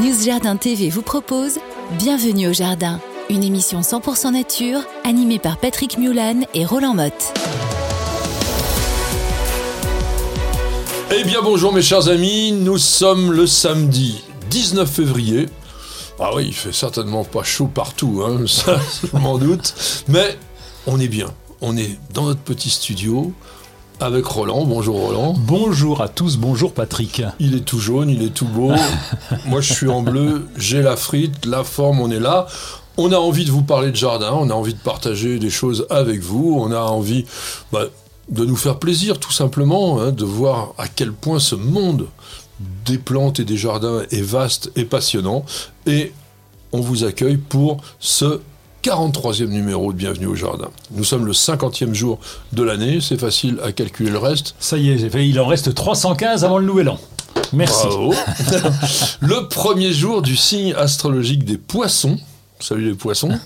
News Jardin TV vous propose Bienvenue au Jardin, une émission 100% nature animée par Patrick Mulan et Roland Motte. Eh bien bonjour mes chers amis, nous sommes le samedi 19 février. Ah oui, il fait certainement pas chaud partout, hein, ça m'en doute, mais on est bien. On est dans notre petit studio, avec Roland. Bonjour Roland. Bonjour à tous, bonjour Patrick. Il est tout jaune, il est tout beau. Moi je suis en bleu, j'ai la frite, la forme, on est là. On a envie de vous parler de jardin, on a envie de partager des choses avec vous, on a envie bah, de nous faire plaisir tout simplement, hein, de voir à quel point ce monde des plantes et des jardins est vaste et passionnant. Et on vous accueille pour ce 43e numéro de Bienvenue au Jardin. Nous sommes le 50e jour de l'année, c'est facile à calculer le reste. Ça y est, il en reste 315 avant le nouvel an. Merci. Bravo. le premier jour du signe astrologique des poissons. Salut les poissons.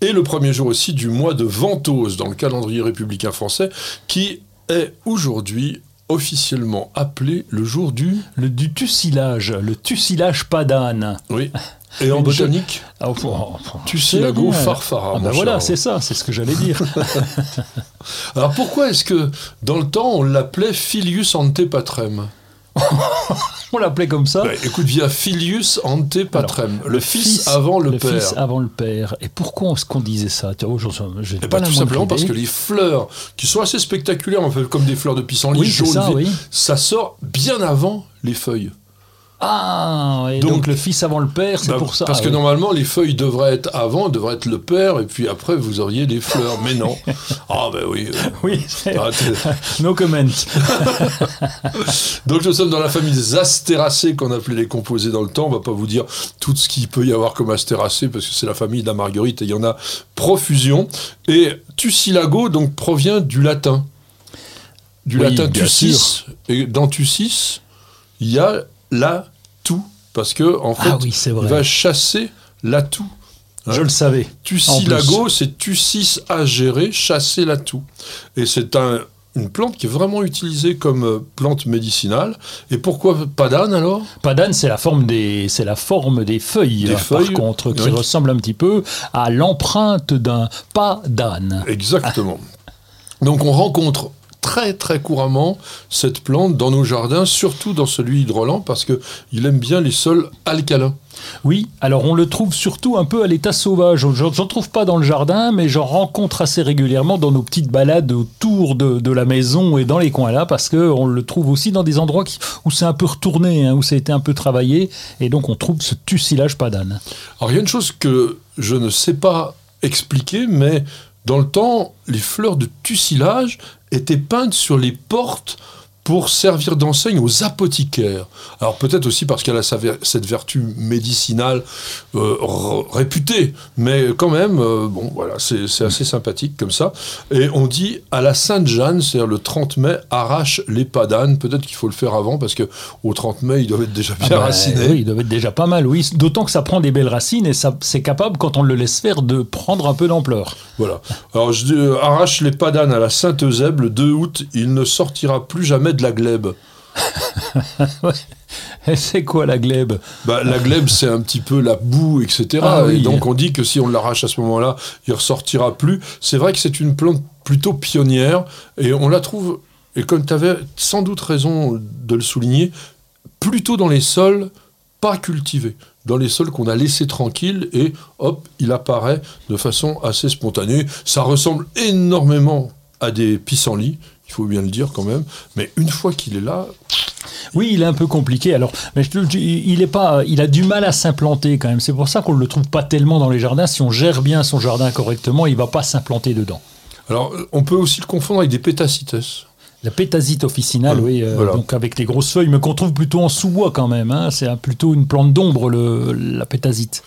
Et le premier jour aussi du mois de Ventose dans le calendrier républicain français, qui est aujourd'hui officiellement appelé le jour du... Le du tussilage, le tussilage padane. Oui. Et en botanique ah, Tussilago farfara. Ah ben voilà, c'est ça, c'est ce que j'allais dire. Alors pourquoi est-ce que dans le temps on l'appelait Filius antepatrem? On l'appelait comme ça. Bah, écoute, via Filius antepatrem, le, fils, avant le, père. Le fils avant le père. Et pourquoi est-ce qu'on disait ça? Oh, eh pas Tout simplement parce que les fleurs, qui sont assez spectaculaires, en fait, comme des fleurs de pissenlit oui, jaune, ça, ça sort bien avant les feuilles. Ah, donc, le fils avant le père, c'est bah, pour ça. Parce que normalement, les feuilles devraient être avant, devraient être le père, et puis après, vous auriez des fleurs. Mais non. Ah, ben oui. oui. Ah, no comment. donc nous sommes dans la famille des astéracées qu'on appelait les composés dans le temps. On va pas vous dire tout ce qu'il peut y avoir comme astéracées, parce que c'est la famille de la marguerite, et il y en a profusion. Et tussilago, donc, provient du latin. Du latin tussis. Et dans tussis, il y a l'atout. Parce que, en fait, ah oui, il va chasser l'atout. Hein Je le savais. Tussilago, c'est tussis à gérer, chasser l'atout. Et c'est un, une plante qui est vraiment utilisée comme euh, plante médicinale. Et pourquoi padane alors? Padane, c'est la forme des, c'est la forme des feuilles, des feuilles par contre, qui ressemble un petit peu à l'empreinte d'un pas d'âne. Exactement. Donc on rencontre très très couramment cette plante dans nos jardins, surtout dans celui de Roland, parce qu'il aime bien les sols alcalins. Oui, alors on le trouve surtout un peu à l'état sauvage. J'en trouve pas dans le jardin, mais j'en rencontre assez régulièrement dans nos petites balades autour de, la maison et dans les coins là, parce qu'on le trouve aussi dans des endroits où c'est un peu retourné, hein, où ça a été un peu travaillé, et donc on trouve ce tussilage padane. Alors il y a une chose que je ne sais pas expliquer, mais dans le temps, les fleurs de tussilage étaient peintes sur les portes pour servir d'enseigne aux apothicaires. Alors peut-être aussi parce qu'elle a cette vertu médicinale euh, réputée, mais quand même, euh, bon voilà, c'est assez sympathique comme ça. Et on dit à la Sainte-Jeanne, c'est-à-dire le 30 mai, arrache les padanes. Peut-être qu'il faut le faire avant parce que au 30 mai, ils doivent être déjà bien ah bah, racinés. Oui, ils doivent être déjà pas mal, oui. D'autant que ça prend des belles racines et ça c'est capable, quand on le laisse faire, de prendre un peu d'ampleur. Voilà. Alors je dis, euh, arrache les padanes à la Sainte-Eusèbe le 2 août, il ne sortira plus jamais de la glèbe. c'est quoi la glèbe bah, La glèbe, c'est un petit peu la boue, etc. Ah et donc on dit que si on l'arrache à ce moment-là, il ressortira plus. C'est vrai que c'est une plante plutôt pionnière et on la trouve, et comme tu avais sans doute raison de le souligner, plutôt dans les sols pas cultivés dans les sols qu'on a laissés tranquilles et hop, il apparaît de façon assez spontanée. Ça ressemble énormément à des pissenlits, il faut bien le dire quand même. Mais une fois qu'il est là. Oui, il est un peu compliqué. Alors, mais il est pas, il a du mal à s'implanter quand même. C'est pour ça qu'on ne le trouve pas tellement dans les jardins. Si on gère bien son jardin correctement, il va pas s'implanter dedans. Alors, on peut aussi le confondre avec des pétacites. La pétasite officinale, oui, euh, donc avec les grosses feuilles, mais qu'on trouve plutôt en sous-bois quand même. Hein. C'est plutôt une plante d'ombre, la pétasite.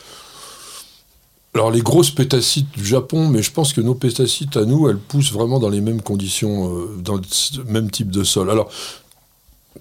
Alors les grosses pétacites du Japon, mais je pense que nos pétacites à nous, elles poussent vraiment dans les mêmes conditions, euh, dans le même type de sol. Alors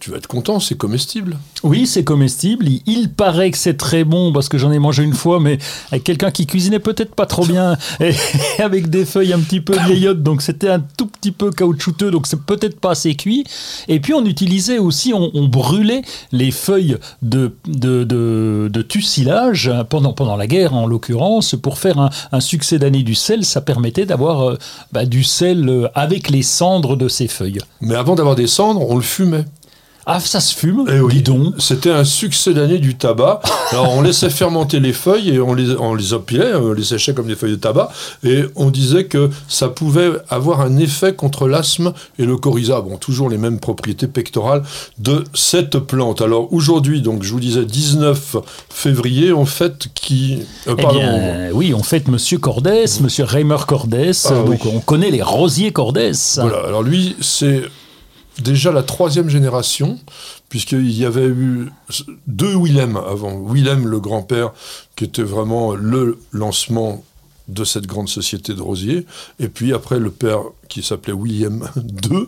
tu vas être content, c'est comestible. Oui, c'est comestible. Il, il paraît que c'est très bon parce que j'en ai mangé une fois, mais avec quelqu'un qui cuisinait peut-être pas trop bien et avec des feuilles un petit peu vieillottes, donc c'était un tout petit peu caoutchouteux, donc c'est peut-être pas assez cuit. Et puis on utilisait aussi, on, on brûlait les feuilles de, de, de, de tussilage pendant, pendant la guerre en l'occurrence pour faire un, un succès d'année du sel. Ça permettait d'avoir euh, bah, du sel euh, avec les cendres de ces feuilles. Mais avant d'avoir des cendres, on le fumait. Ah, ça se fume Eh oui. Dis donc. C'était un succès d'année du tabac. Alors on laissait fermenter les feuilles et on les, on les empilait, on les séchait comme des feuilles de tabac. Et on disait que ça pouvait avoir un effet contre l'asthme et le coryza. Bon, toujours les mêmes propriétés pectorales de cette plante. Alors aujourd'hui, donc je vous disais 19 février, on fête qui... euh, Eh pardon, bien, oui, on fête Monsieur Cordès, Monsieur Reimer Cordès, Ah, donc oui. on connaît les rosiers Cordès. Voilà, alors lui, c'est déjà la troisième génération, puisqu'il y avait eu deux Willem avant. Willem, le grand-père, qui était vraiment le lancement de cette grande société de rosiers, et puis après le père qui s'appelait William II,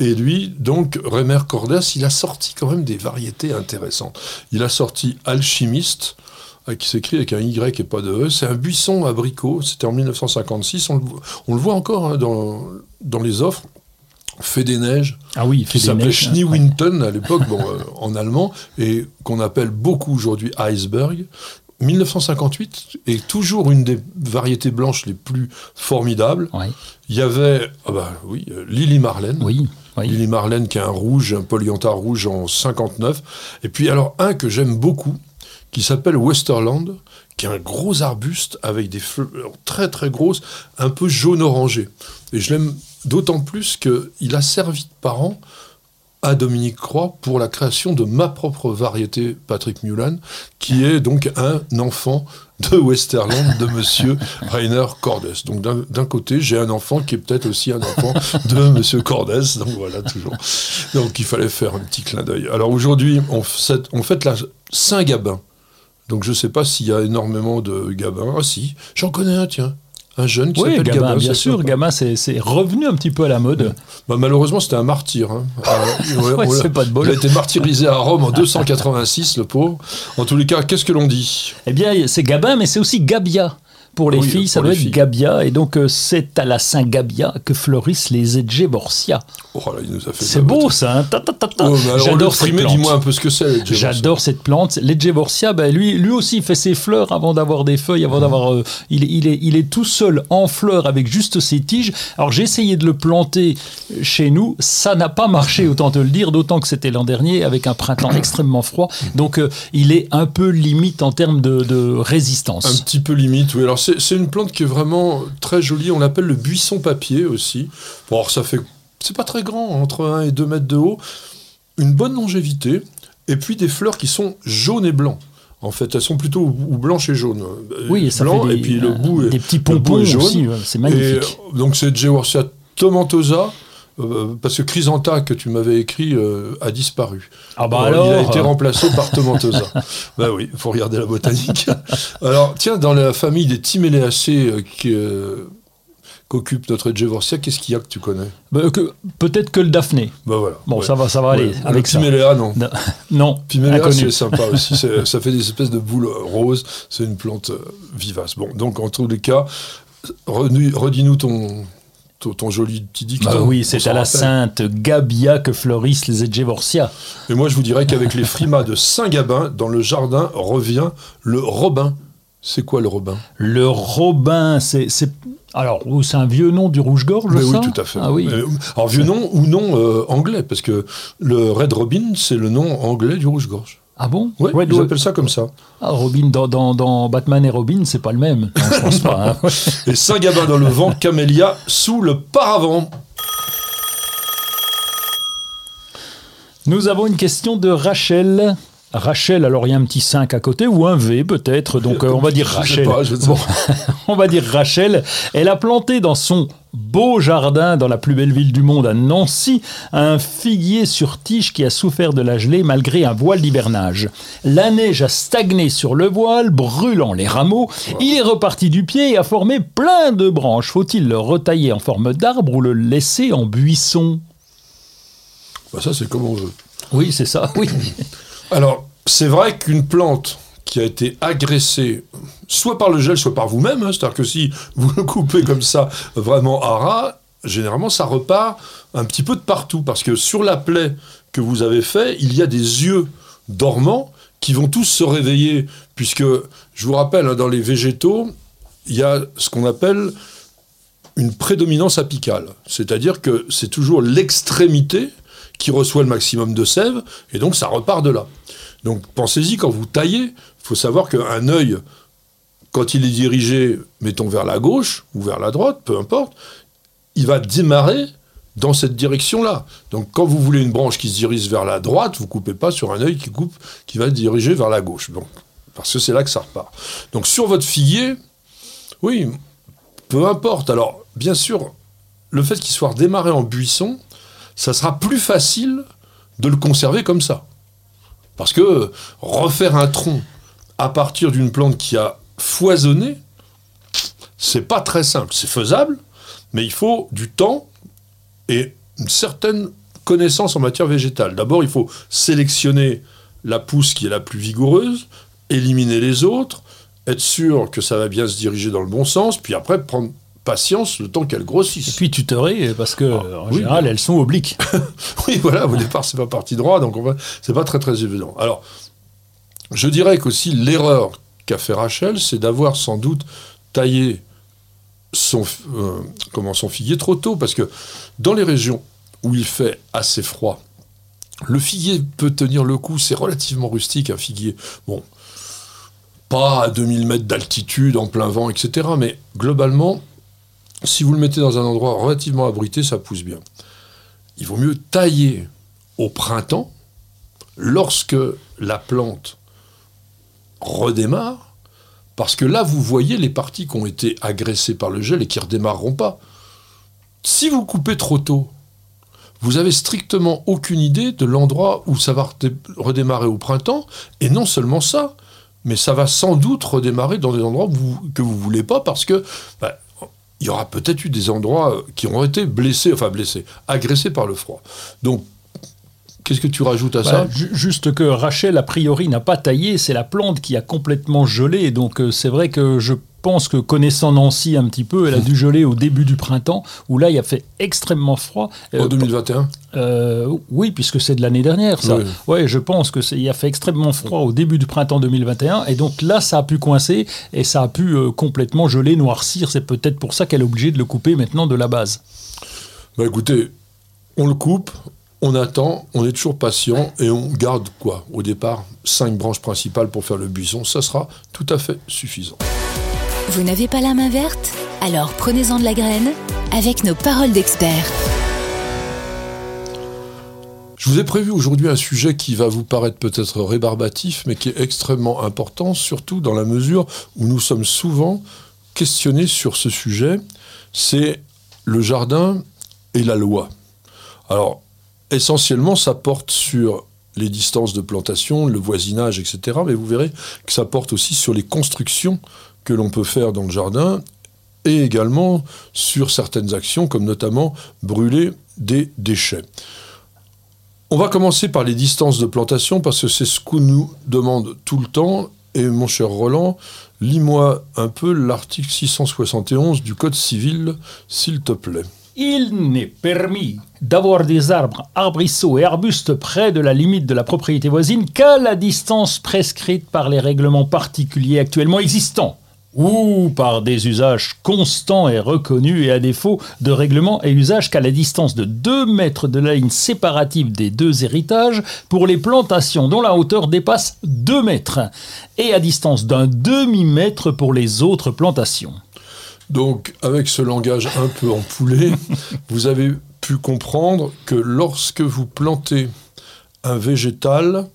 et lui, donc, Rémer Cordès, il a sorti quand même des variétés intéressantes. Il a sorti Alchimiste, euh, qui s'écrit avec un Y et pas de E. C'est un buisson abricot, c'était en 1956, on le, voit- encore hein, dans les offres. Fait des neiges, Ah oui, qui fait des s'appelait neiges. Schneewinten à l'époque, bon, euh, en allemand, et qu'on appelle beaucoup aujourd'hui iceberg. 1958 est toujours une des variétés blanches les plus formidables. Ouais, Il y avait, ah bah oui, euh, Lily Marlène. oui, oui. Lily Marlène qui a un rouge, un polyantha rouge en 59. Et puis alors un que j'aime beaucoup, qui s'appelle Westerland, qui est un gros arbuste avec des fleurs très très grosses, un peu jaune orangé. Et je l'aime d'autant plus qu'il a servi de parent à Dominique Croix pour la création de ma propre variété Patrick Mulan, qui est donc un enfant de Westerland de Monsieur Rainer Cordes. Donc d'un côté, j'ai un enfant qui est peut-être aussi un enfant de Monsieur Cordes. Donc voilà, toujours. Donc il fallait faire un petit clin d'œil. Alors aujourd'hui, on fête, on fête la Saint-Gabin. Donc je ne sais pas s'il y a énormément de Gabins. Ah si, j'en connais un, tiens. Un jeune qui Oui, s'appelle bien sûr. Gabin, c'est revenu un petit peu à la mode. Bah, malheureusement, c'était un martyr. hein. Euh, ouais, Ouais, on l'a- c'est pas de bol. Il a été martyrisé à Rome en 286, le pauvre. En tous les cas, qu'est-ce que l'on dit? Eh bien, c'est Gabin, mais c'est aussi Gabia. Pour les Oui, filles, ça doit être filles. Gabia. Et donc, euh, c'est à la Saint-Gabia que fleurissent les Edgeborsia. Oh là, il nous a fait C'est beau, ça. hein. Oh, J'adore cette primé, plante. dis-moi un peu ce que c'est. J'adore cette plante. L'Edgeborsia, ben lui, lui aussi il fait ses fleurs avant d'avoir des feuilles, avant d'avoir. euh, il, il est, il est tout seul en fleurs avec juste ses tiges. Alors j'ai essayé de le planter chez nous, ça n'a pas marché, autant te le dire, d'autant que c'était l'an dernier avec un printemps extrêmement froid. Donc euh, il est un peu limite en termes de, de Un résistance. petit peu limite, oui. Alors, c'est une plante qui est vraiment très jolie. On l'appelle le buisson papier aussi. Bon, alors, ça fait. C'est pas très grand, entre 1 et 2 mètres de haut. Une bonne longévité. Et puis des fleurs qui sont jaunes et blancs. En fait, elles sont plutôt ou blanches et jaunes. Euh, Oui, et ça blanc, fait des, et puis le euh, bout est, des petits pompons jaune. aussi, c'est magnifique. euh, donc c'est Geworthia tomentosa, euh, parce que Chrysantha que tu m'avais écrit euh, a disparu. Ah bah Alors, il a été remplacé par tomentosa. bah oui, il faut regarder la botanique. Alors tiens, dans la famille des Timéléacées euh, qu'occupe notre Geworthia, qu'est-ce qu'il y a que tu connais? Bah, Peut-être que le Daphné. Bah voilà. Bon, Ouais. ça va, ça va aller avec le. Piméléa, non. Non, Non, Piméléa, c'est sympa aussi. Ça fait des espèces de boules roses. C'est une plante vivace. Bon, donc en tous les cas, redis- redis-nous ton, ton, joli petit dicton. Bah oui, c'est à la. Sainte Gabia que fleurissent les Edgevorsia. Et moi, je vous dirais qu'avec les frimas de Saint-Gabin, dans le jardin revient le robin. C'est quoi le robin? Le Robin, c'est. Alors, oh, c'est un vieux nom du rouge-gorge, ça oui, tout à fait. Ah oui. Euh, Alors, vieux nom ou nom euh, anglais, parce que le Red Robin, c'est le nom anglais du rouge-gorge. Ah bon Oui, ils appellent ça comme ça. Ah, Robin, dans, dans- dans Batman et Robin, c'est pas le même. Non, je pense pas. hein. Et Saint-Gabin dans le vent, Camélia sous le paravent. Nous avons une question de Rachel. Rachel, alors il y a un petit 5 à côté, ou un V peut-être, donc euh, on va dire Rachel. pas, Bon, on va dire Rachel. Elle a planté dans son beau jardin dans la plus belle ville du monde, à Nancy, un figuier sur tige qui a souffert de la gelée malgré un voile d'hivernage. La neige a stagné sur le voile, brûlant les rameaux. Il est reparti du pied et a formé plein de branches. Faut-il le retailler en forme d'arbre ou le laisser en buisson? Bah, ça, c'est comme on veut. Oui, c'est ça, oui. Alors, c'est vrai qu'une plante qui a été agressée, soit par le gel, soit par vous-même, hein, c'est-à-dire que si vous le coupez comme ça, vraiment à ras, généralement ça repart un petit peu de partout, parce que sur la plaie que vous avez fait, il y a des yeux dormants qui vont tous se réveiller, puisque, je vous rappelle, hein, dans les végétaux, il y a ce qu'on appelle une prédominance apicale, c'est-à-dire que c'est toujours l'extrémité qui reçoit le maximum de sève, et donc ça repart de là. Donc pensez-y, quand vous taillez, il faut savoir qu'un œil, quand il est dirigé, mettons, vers la gauche ou vers la droite, peu importe, il va démarrer dans cette direction-là. Donc quand vous voulez une branche qui se dirige vers la droite, vous coupez pas sur un œil qui coupe, qui va diriger vers la gauche. Donc, parce que c'est là que ça repart. Donc sur votre figuier, oui, peu importe. Alors, bien sûr, le fait qu'il soit redémarré en buisson, ça sera plus facile de le conserver comme ça. Parce que refaire un tronc à partir d'une plante qui a foisonné, c'est pas très simple. C'est faisable, mais il faut du temps et une certaine connaissance en matière végétale. D'abord, il faut sélectionner la pousse qui est la plus vigoureuse, éliminer les autres, être sûr que ça va bien se diriger dans le bon sens, puis après prendre patience le temps qu'elle grossisse. Et puis tutorer, parce que Ah, en oui, général, mais- elles sont obliques. oui, voilà, au départ, c'est pas parti droit, donc on va- c'est pas très très évident. Alors, je dirais qu'aussi l'erreur qu'a fait Rachel, c'est d'avoir sans doute taillé son, euh, comment, son figuier trop tôt, parce que dans les régions où il fait assez froid, le figuier peut tenir le coup, c'est relativement rustique un figuier. Bon, pas à 2000 mètres d'altitude, en plein vent, etc. Mais globalement, si vous le mettez dans un endroit relativement abrité, ça pousse bien. Il vaut mieux tailler au printemps, lorsque la plante redémarre, parce que là, vous voyez les parties qui ont été agressées par le gel et qui redémarreront pas. Si vous coupez trop tôt, vous avez strictement aucune idée de l'endroit où ça va redé- redémarrer au printemps, et non seulement ça, mais ça va sans doute redémarrer dans des endroits que vous voulez pas, parce que bah, il y aura peut-être eu des endroits qui ont été blessés, enfin blessés, agressés par le froid. Donc, qu'est-ce que tu rajoutes à ça Bah, ju- juste que Rachel, a priori, n'a pas taillé, c'est la plante qui a complètement gelé. Donc euh, c'est vrai que je pense que connaissant Nancy un petit peu, elle a dû geler au début du printemps, où là, il a fait extrêmement froid. Euh, En 2021 euh, oui, puisque c'est de l'année dernière, ça. Oui. Ouais, je pense que il a fait extrêmement froid au début du printemps 2021, et donc là, ça a pu coincer et ça a pu euh, complètement geler, noircir. C'est peut-être pour ça qu'elle est obligée de le couper maintenant de la base. Bah écoutez, on le coupe, on attend, on est toujours patient et on garde quoi Au départ, cinq branches principales pour faire le buisson, ça sera tout à fait suffisant. Vous n'avez pas la main verte? Alors prenez-en de la graine avec nos paroles d'experts. Je vous ai prévu aujourd'hui un sujet qui va vous paraître peut-être rébarbatif, mais qui est extrêmement important, surtout dans la mesure où nous sommes souvent questionnés sur ce sujet, c'est le jardin et la loi. Alors, essentiellement, ça porte sur les distances de plantation, le voisinage, etc. Mais vous verrez que ça porte aussi sur les constructions que l'on peut faire dans le jardin et également sur certaines actions, comme notamment brûler des déchets. On va commencer par les distances de plantation parce que c'est ce qu'on nous demande tout le temps. Et mon cher Roland, lis-moi un peu l'article 671 du Code civil, s'il te plaît. Il n'est permis d'avoir des arbres, arbrisseaux et arbustes près de la limite de la propriété voisine qu'à la distance prescrite par les règlements particuliers actuellement existants ou par des usages constants et reconnus et à défaut de règlements et usages qu'à la distance de 2 mètres de la ligne séparative des deux héritages pour les plantations dont la hauteur dépasse 2 mètres et à distance d'un demi-mètre pour les autres plantations. Donc, avec ce langage un peu empoulé, vous avez pu comprendre que lorsque vous plantez un végétal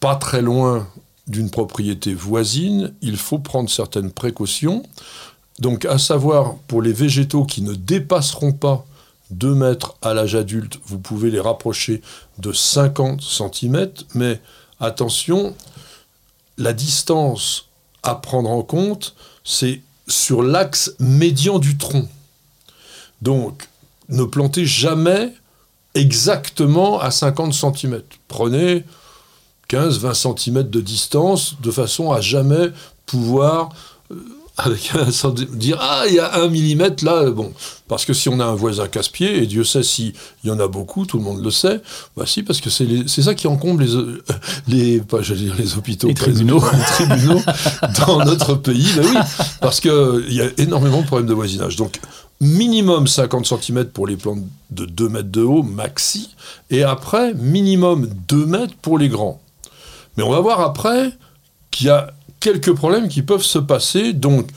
pas très loin d'une propriété voisine, il faut prendre certaines précautions. Donc, à savoir, pour les végétaux qui ne dépasseront pas 2 mètres à l'âge adulte, vous pouvez les rapprocher de 50 cm, mais attention, la distance à prendre en compte, c'est sur l'axe médian du tronc. Donc, ne plantez jamais exactement à 50 cm. Prenez 15-20 cm de distance de façon à jamais pouvoir euh, dire ah il y a un millimètre là bon parce que si on a un voisin casse-pied et Dieu sait s'il y en a beaucoup tout le monde le sait bah si parce que c'est c'est ça qui encombre les euh, les pas je dire les hôpitaux Les tribunaux. les tribunaux dans notre pays bah oui parce que il y a énormément de problèmes de voisinage donc minimum 50 cm pour les plantes de 2 mètres de haut maxi et après minimum 2 mètres pour les grands mais on va voir après qu'il y a quelques problèmes qui peuvent se passer. Donc,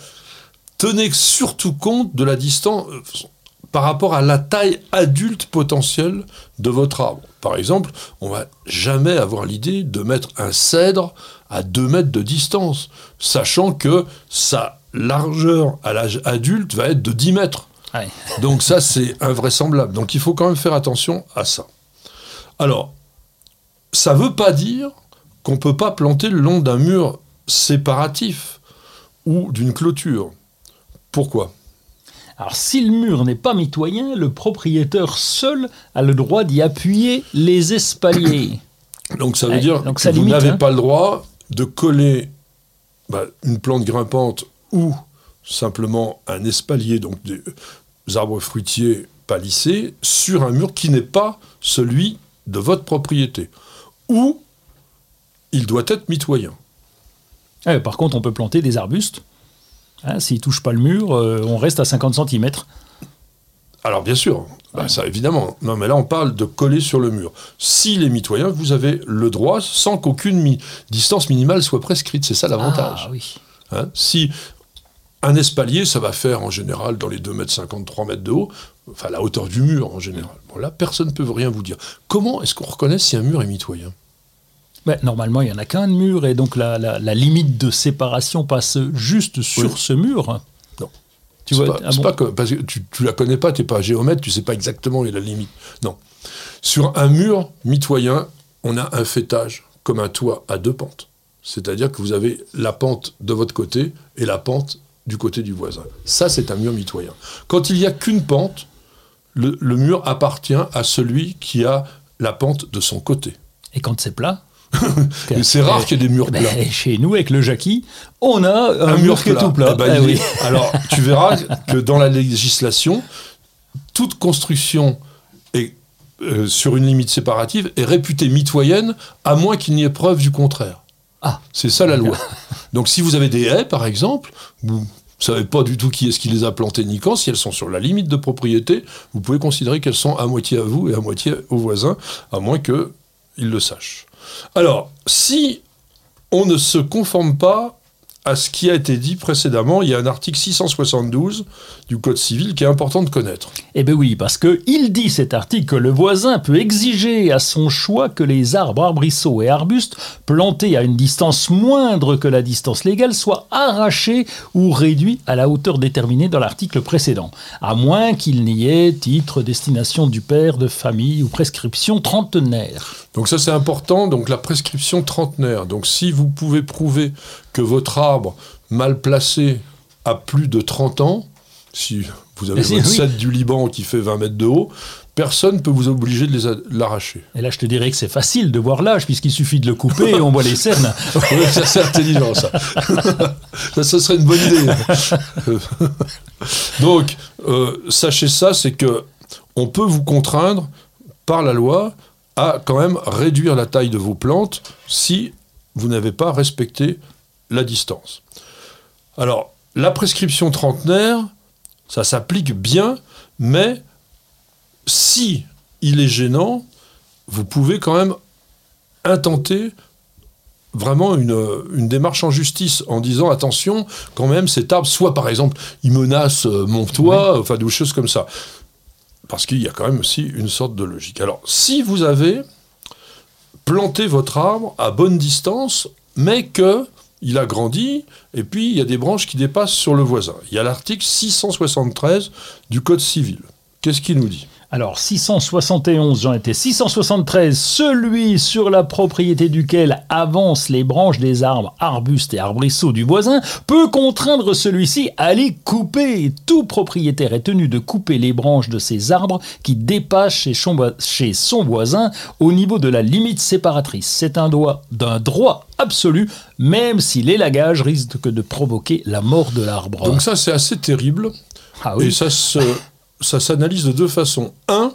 tenez surtout compte de la distance euh, par rapport à la taille adulte potentielle de votre arbre. Par exemple, on va jamais avoir l'idée de mettre un cèdre à 2 mètres de distance, sachant que sa largeur à l'âge adulte va être de 10 mètres. Ouais. Donc ça, c'est invraisemblable. Donc il faut quand même faire attention à ça. Alors, ça ne veut pas dire qu'on ne peut pas planter le long d'un mur séparatif ou d'une clôture. Pourquoi? Alors, si le mur n'est pas mitoyen, le propriétaire seul a le droit d'y appuyer les espaliers. Donc ça veut Ouais, dire que vous n'avez hein. pas le droit de coller bah, une plante grimpante ou simplement un espalier, donc des arbres fruitiers palissés, sur un mur qui n'est pas celui de votre propriété. Ou il doit être mitoyen. Ouais, par contre, on peut planter des arbustes. Hein, S'ils ne touchent pas le mur, euh, on reste à 50 cm. Alors bien sûr, bah, ça évidemment. Non mais là on parle de coller sur le mur. S'il est mitoyen, vous avez le droit sans qu'aucune mi- distance minimale soit prescrite. C'est ça l'avantage. Ah oui. Hein, si un espalier, ça va faire en général dans les 2 mètres 50, 3 mètres de haut, enfin la hauteur du mur en général. Bon, là, personne ne peut rien vous dire. Comment est-ce qu'on reconnaît si un mur est mitoyen? Ouais, normalement, il n'y en a qu'un de mur, et donc la, la- la limite de séparation passe juste sur Oui. ce mur. Non. Tu vois, pas, ah bon pas que, parce que tu, tu la connais pas, tu n'es pas géomètre, tu sais pas exactement où est la limite. Non. Sur un mur mitoyen, on a un fêtage comme un toit à deux pentes. C'est-à-dire que vous avez la pente de votre côté et la pente du côté du voisin. Ça, c'est un mur mitoyen. Quand il n'y a qu'une pente, le, le mur appartient à celui qui a la pente de son côté. Et quand c'est plat c'est rare qu'il y ait des murs ben, plats. Chez nous, avec le Jackie, on a un, mur, qui est tout plat. Eh ben, Ah il oui. est- Alors, tu verras que dans la législation, toute construction est, euh, sur une limite séparative est réputée mitoyenne, à moins qu'il n'y ait preuve du contraire. Ah. C'est ça la loi. Donc, si vous avez des haies, par exemple, vous ne savez pas du tout qui est-ce qui les a plantées ni quand, si elles sont sur la limite de propriété, vous pouvez considérer qu'elles sont à moitié à vous et à moitié aux voisins, à moins qu'ils le sachent. Alors, si on ne se conforme pas à ce qui a été dit précédemment, il y a un article 672 du Code civil qui est important de connaître. Eh bien oui, parce que il dit cet article que le voisin peut exiger à son choix que les arbres, arbrisseaux et arbustes plantés à une distance moindre que la distance légale soient arrachés ou réduits à la hauteur déterminée dans l'article précédent, à moins qu'il n'y ait titre, destination du père, de famille ou prescription trentenaire. Donc ça c'est important, donc la prescription trentenaire. Donc si vous pouvez prouver que votre arbre mal placé a plus de 30 ans, si vous avez votre oui. cèdre du Liban qui fait 20 mètres de haut, personne ne peut vous obliger de l'arracher. Et là, je te dirais que c'est facile de voir l'âge, puisqu'il suffit de le couper et on voit les cernes. Oui, ça c'est intelligent ça. ça. ça serait une bonne idée. Donc, euh, sachez ça, c'est que on peut vous contraindre par la loi à quand même réduire la taille de vos plantes si vous n'avez pas respecté la distance. Alors, la prescription trentenaire, ça s'applique bien, mais si il est gênant, vous pouvez quand même intenter vraiment une, une démarche en justice en disant attention, quand même, cet arbre, soit par exemple, il menace euh, mon toit, enfin des choses comme ça. Parce qu'il y a quand même aussi une sorte de logique. Alors, si vous avez planté votre arbre à bonne distance, mais que il a grandi, et puis il y a des branches qui dépassent sur le voisin. Il y a l'article 673 du Code civil. Qu'est-ce qu'il nous dit? Alors 671, j'en étais 673, celui sur la propriété duquel avancent les branches des arbres, arbustes et arbrisseaux du voisin, peut contraindre celui-ci à les couper. Tout propriétaire est tenu de couper les branches de ces arbres qui dépassent chez son, voisin au niveau de la limite séparatrice. C'est un droit d'un droit absolu, même si l'élagage risque de provoquer la mort de l'arbre. Donc ça c'est assez terrible. Ah oui. Et ça se ça s'analyse de deux façons. Un,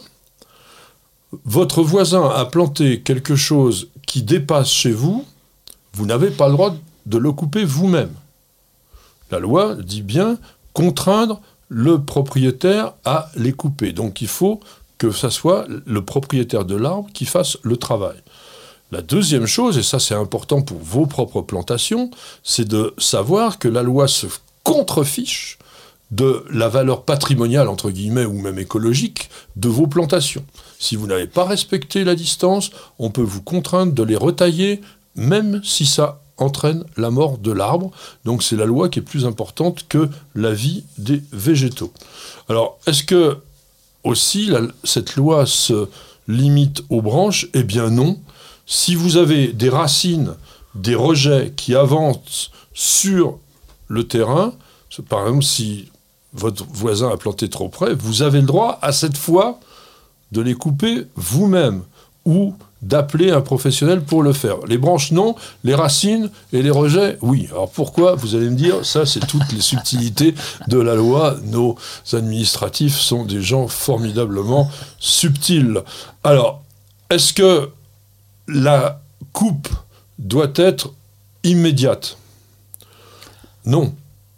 votre voisin a planté quelque chose qui dépasse chez vous, vous n'avez pas le droit de le couper vous-même. La loi dit bien contraindre le propriétaire à les couper. Donc il faut que ce soit le propriétaire de l'arbre qui fasse le travail. La deuxième chose, et ça c'est important pour vos propres plantations, c'est de savoir que la loi se contrefiche de la valeur patrimoniale, entre guillemets, ou même écologique, de vos plantations. Si vous n'avez pas respecté la distance, on peut vous contraindre de les retailler, même si ça entraîne la mort de l'arbre. Donc c'est la loi qui est plus importante que la vie des végétaux. Alors, est-ce que aussi cette loi se limite aux branches? Eh bien non. Si vous avez des racines, des rejets qui avancent sur le terrain, par exemple si votre voisin a planté trop près, vous avez le droit à cette fois de les couper vous-même ou d'appeler un professionnel pour le faire. Les branches, non. Les racines et les rejets, oui. Alors pourquoi Vous allez me dire, ça, c'est toutes les subtilités de la loi. Nos administratifs sont des gens formidablement subtils. Alors, est-ce que la coupe doit être immédiate? Non.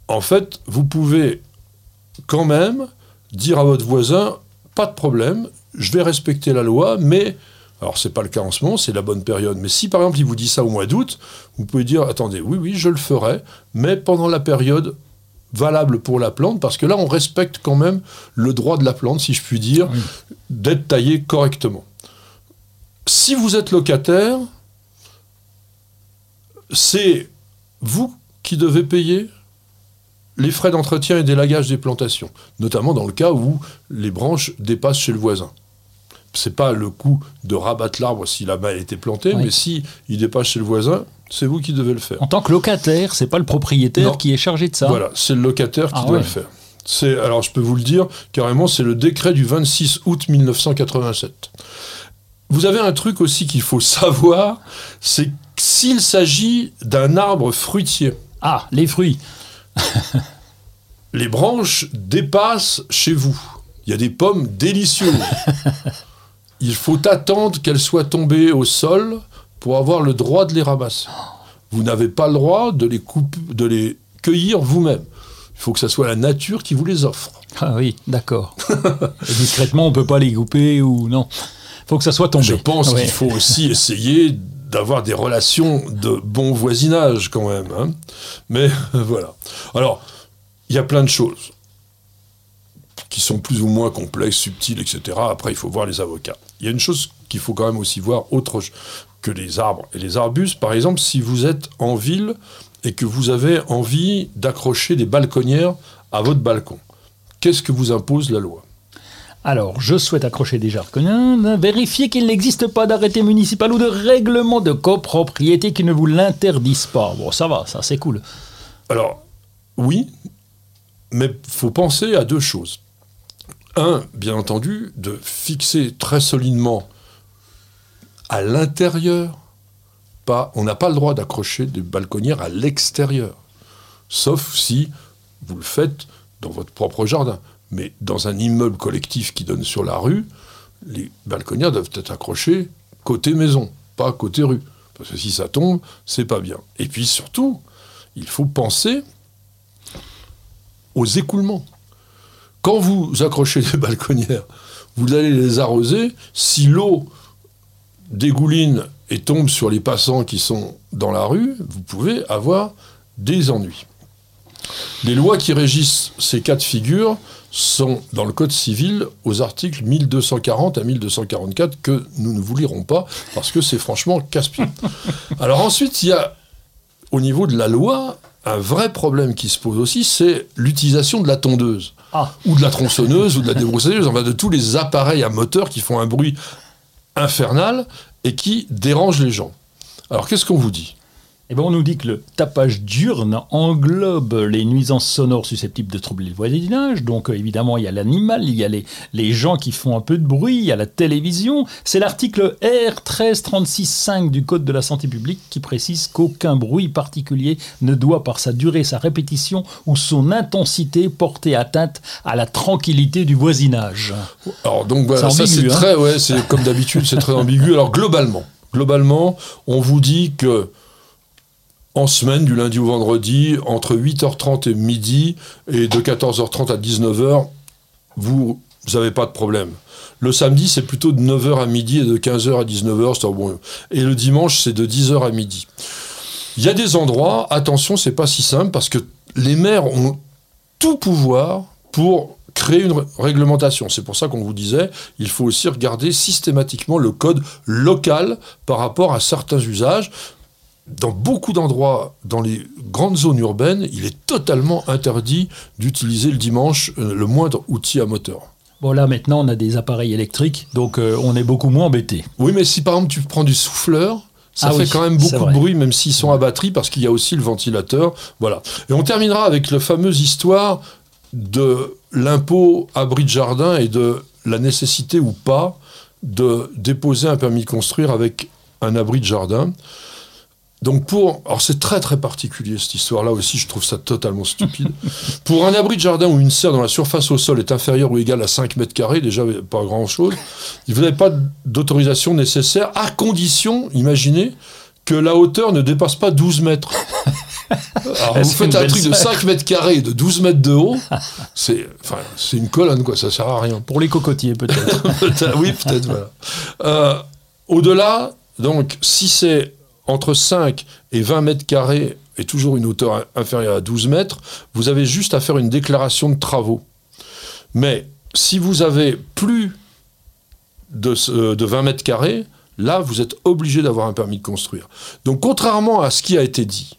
En fait, vous pouvez quand même dire à votre voisin, pas de problème, je vais respecter la loi, mais alors c'est pas le cas en ce moment, c'est la bonne période. Mais si par exemple il vous dit ça au mois d'août, vous pouvez dire attendez, oui oui, je le ferai, mais pendant la période valable pour la plante, parce que là on respecte quand même le droit de la plante, si je puis dire, d'être taillée correctement. Si vous êtes locataire, c'est vous qui devez payer les frais d'entretien et d'élagage des plantations, notamment dans le cas où les branches dépassent chez le voisin. C'est pas le coût de rabattre l'arbre si la balle été plantée, mais si il dépasse chez le voisin, c'est vous qui devez le faire. En tant que locataire, c'est pas le propriétaire qui est chargé de ça. Voilà, c'est le locataire qui ah doit le faire. C'est alors je peux vous le dire carrément, c'est le décret du 26 août 1987. Vous avez un truc aussi qu'il faut savoir, c'est s'il s'agit d'un arbre fruitier. Ah, les fruits. les branches dépassent chez vous. Il y a des pommes délicieuses. Il faut attendre qu'elles soient tombées au sol pour avoir le droit de les ramasser. Vous n'avez pas le droit de les, de les cueillir vous-même. Il faut que ce soit la nature qui vous les offre. Ah oui, d'accord. discrètement, on ne peut pas les couper ou non. Il faut que ça soit tombé. Je pense qu'il faut aussi essayer d'avoir des relations de bon voisinage quand même. Hein. Mais voilà. Alors, il y a plein de choses qui sont plus ou moins complexes, subtiles, etc. Après, il faut voir les avocats. Il y a une chose qu'il faut quand même aussi voir, autre que les arbres et les arbustes. Par exemple, si vous êtes en ville et que vous avez envie d'accrocher des balconnières à votre balcon, qu'est-ce que vous impose la loi? Alors, je souhaite accrocher des jardins, vérifier qu'il n'existe pas d'arrêté municipal ou de règlement de copropriété qui ne vous l'interdisent pas. Bon, ça va, ça c'est cool. Alors, oui, mais faut penser à deux choses. Un, bien entendu, de fixer très solidement à l'intérieur, pas, on n'a pas le droit d'accrocher des balconnières à l'extérieur, sauf si vous le faites dans votre propre jardin. Mais dans un immeuble collectif qui donne sur la rue, les balconnières doivent être accrochées côté maison, pas côté rue. Parce que si ça tombe, c'est pas bien. Et puis surtout, il faut penser aux écoulements. Quand vous accrochez des balconnières, vous allez les arroser. Si l'eau dégouline et tombe sur les passants qui sont dans la rue, vous pouvez avoir des ennuis. Les lois qui régissent ces cas de figure sont dans le Code civil aux articles 1240 à 1244 que nous ne vous lirons pas parce que c'est franchement casse-pied. Alors ensuite, il y a au niveau de la loi un vrai problème qui se pose aussi, c'est l'utilisation de la tondeuse. Ah. Ou de la tronçonneuse, ou de la débroussailleuse, enfin de tous les appareils à moteur qui font un bruit infernal et qui dérangent les gens. Alors qu'est-ce qu'on vous dit? Eh ben, on nous dit que le tapage diurne englobe les nuisances sonores susceptibles de troubler le voisinage. Donc, euh, évidemment, il y a l'animal, il y a les, les gens qui font un peu de bruit, il y a la télévision. C'est l'article R13365 du Code de la santé publique qui précise qu'aucun bruit particulier ne doit, par sa durée, sa répétition ou son intensité, porter atteinte à la tranquillité du voisinage. Alors donc voilà, ça c'est hein. très, ouais, c'est comme d'habitude, c'est très ambigu. Alors globalement, globalement, on vous dit que en semaine, du lundi au vendredi, entre 8h30 et midi, et de 14h30 à 19h, vous n'avez pas de problème. Le samedi, c'est plutôt de 9h à midi et de 15h à 19h. c'est bon. Et le dimanche, c'est de 10h à midi. Il y a des endroits, attention, c'est pas si simple, parce que les maires ont tout pouvoir pour créer une ré- réglementation. C'est pour ça qu'on vous disait, il faut aussi regarder systématiquement le code local par rapport à certains usages. Dans beaucoup d'endroits, dans les grandes zones urbaines, il est totalement interdit d'utiliser le dimanche euh, le moindre outil à moteur. Bon, là, maintenant, on a des appareils électriques, donc euh, on est beaucoup moins embêté. Oui, mais si par exemple tu prends du souffleur, ça Ah fait oui, quand même beaucoup de bruit, même s'ils sont à batterie, parce qu'il y a aussi le ventilateur. Voilà. Et on terminera avec la fameuse histoire de l'impôt abri de jardin et de la nécessité ou pas de déposer un permis de construire avec un abri de jardin. Donc pour, alors c'est très très particulier cette histoire-là aussi, je trouve ça totalement stupide. pour un abri de jardin où une serre dont la surface au sol est inférieure ou égale à 5 mètres carrés, déjà pas grand-chose, vous n'avez pas d'autorisation nécessaire à condition, imaginez, que la hauteur ne dépasse pas 12 mètres. Alors, vous faites un truc de serre. 5 mètres carrés et de 12 mètres de haut, c'est enfin, une colonne, quoi, ça sert à rien. Pour les cocotiers, peut-être. Peut-être, oui, peut-être, voilà. Euh, Au-delà, donc, si c'est entre 5 et 20 mètres carrés et toujours une hauteur in- inférieure à 12 mètres, vous avez juste à faire une déclaration de travaux. Mais si vous avez plus de, ce- de 20 mètres carrés, là, vous êtes obligé d'avoir un permis de construire. Donc, contrairement à ce qui a été dit,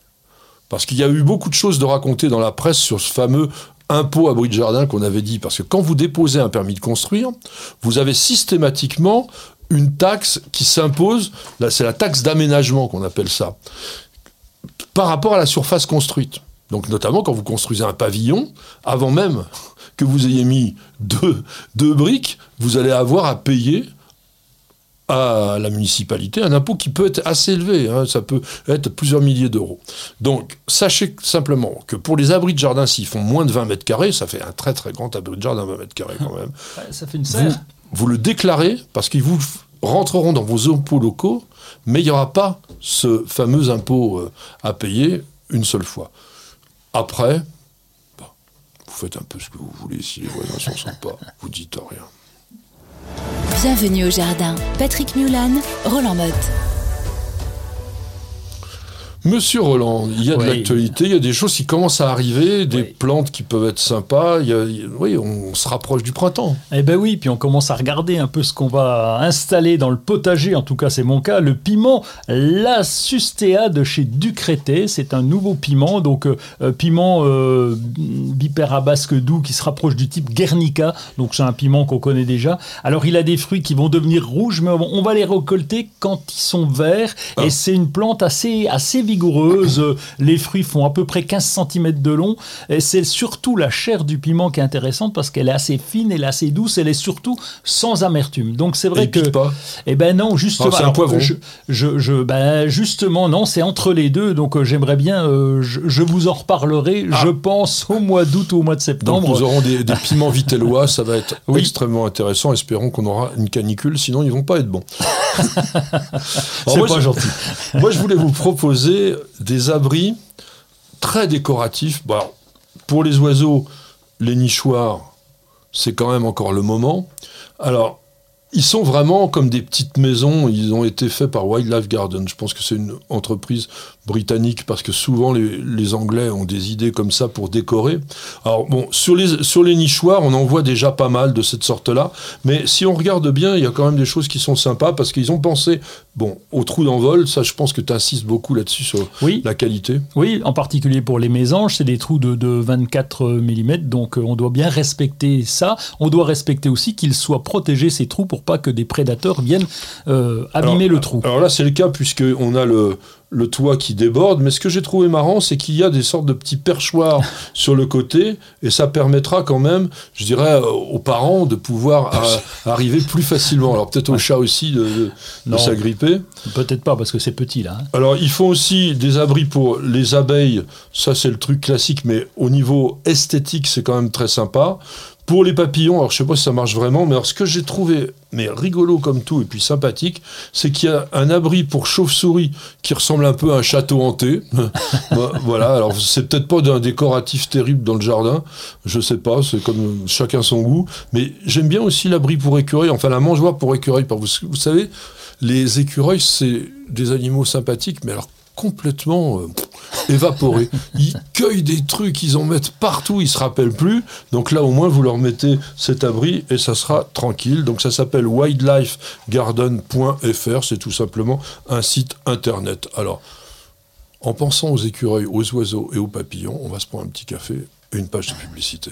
parce qu'il y a eu beaucoup de choses de raconter dans la presse sur ce fameux impôt abri de jardin qu'on avait dit, parce que quand vous déposez un permis de construire, vous avez systématiquement une taxe qui s'impose, là c'est la taxe d'aménagement qu'on appelle ça, par rapport à la surface construite. Donc notamment quand vous construisez un pavillon, avant même que vous ayez mis deux, deux briques, vous allez avoir à payer à la municipalité un impôt qui peut être assez élevé, hein, ça peut être plusieurs milliers d'euros. Donc sachez simplement que pour les abris de jardin, s'ils font moins de 20 mètres carrés, ça fait un très très grand abri de jardin 20 mètres carrés quand même, ça fait une serre. vous le déclarez parce qu'ils vous rentreront dans vos impôts locaux, mais il n'y aura pas ce fameux impôt euh, à payer une seule fois. Après, bah, vous faites un peu ce que vous voulez. Si les voisins sont sympas, vous dites rien. Bienvenue au jardin. Patrick Mulan, Roland Motte. Monsieur Roland, il y a de l'actualité, il y a des choses qui commencent à arriver, des plantes qui peuvent être sympas. il y a- oui, on se rapproche du printemps. Eh ben oui, puis on commence à regarder un peu ce qu'on va installer dans le potager, en tout cas c'est mon cas, le piment La Sustea de chez Ducrété, c'est un nouveau piment, donc euh, euh, piment euh, doux qui se rapproche du type Guernica, donc c'est un piment qu'on connaît déjà. Alors il a des fruits qui vont devenir rouges, mais on on va les récolter quand ils sont verts, Ah. et c'est une plante assez, assez vigoureuse, les fruits font à peu près 15 cm de long, et c'est surtout la chair du piment qui est intéressante parce qu'elle est assez fine, elle est assez douce, elle est surtout sans amertume. Donc c'est vrai que pique pas. eh ben non, justement. Ah, c'est un poivron. Je, je, je- ben, justement, non, c'est entre les deux. Donc euh, j'aimerais bien, euh, je, je vous en reparlerai, Ah. je pense, au mois d'août ou au mois de Donc septembre. nous aurons des, des piments vitellois, ça va être Oui. extrêmement intéressant. Espérons qu'on aura une canicule, sinon ils vont pas être bons. C'est pas gentil. Moi, je voulais vous proposer des abris très décoratifs. Alors, pour les oiseaux, les nichoirs, c'est quand même encore le moment. Alors, ils sont vraiment comme des petites maisons. Ils ont été faits par Wildlife Garden. Je pense que c'est une entreprise britannique parce que souvent les, les, Anglais ont des idées comme ça pour décorer. Alors bon, sur les, sur les nichoirs, on en voit déjà pas mal de cette sorte-là. Mais si on regarde bien, il y a quand même des choses qui sont sympas parce qu'ils ont pensé, bon, au trou d'envol. Ça, je pense que tu insistes beaucoup là-dessus sur oui. la qualité. Oui, en particulier pour les mésanges, c'est des trous de, de 24 mm. Donc euh, on doit bien respecter ça. On doit respecter aussi qu'ils soient protégés, ces trous, pour pas que des prédateurs viennent euh, abîmer alors, le trou. Alors là, c'est le cas puisqu'on a le, le toit qui déborde, mais ce que j'ai trouvé marrant, c'est qu'il y a des sortes de petits perchoirs sur le côté, et ça permettra quand même, je dirais, euh, aux parents de pouvoir à, arriver plus facilement. Alors peut-être aux chats aussi de, de, de s'agripper. Peut-être pas, parce que c'est petit là. Hein. Alors ils font aussi des abris pour les abeilles, ça c'est le truc classique, mais au niveau esthétique, c'est quand même très sympa. Pour les papillons, alors je sais pas si ça marche vraiment, mais alors ce que j'ai trouvé, mais rigolo comme tout et puis sympathique, c'est qu'il y a un abri pour chauve-souris qui ressemble un peu à un château hanté. voilà, alors c'est peut-être pas d'un décoratif terrible dans le jardin, je sais pas, c'est comme chacun son goût, mais j'aime bien aussi l'abri pour écureuil, enfin la mangeoire pour écureuil. Vous, vous savez, les écureuils, c'est des animaux sympathiques, mais alors complètement euh, évaporés. Ils cueillent des trucs, ils en mettent partout, ils se rappellent plus. Donc là, au moins, vous leur mettez cet abri et ça sera tranquille. Donc ça s'appelle wildlifegarden.fr. C'est tout simplement un site internet. Alors, en pensant aux écureuils, aux oiseaux et aux papillons, on va se prendre un petit café et une page de publicité.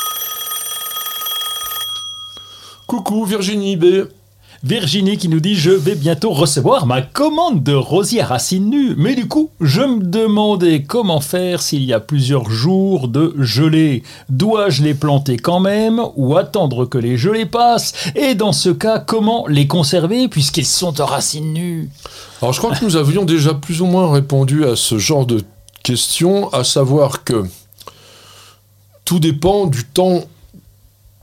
Coucou Virginie B. Virginie qui nous dit je vais bientôt recevoir ma commande de rosiers à racines nues. Mais du coup, je me demandais comment faire s'il y a plusieurs jours de gelée. Dois-je les planter quand même ou attendre que les gelées passent? Et dans ce cas, comment les conserver puisqu'ils sont à racines nues Alors je crois que nous avions déjà plus ou moins répondu à ce genre de questions, à savoir que tout dépend du temps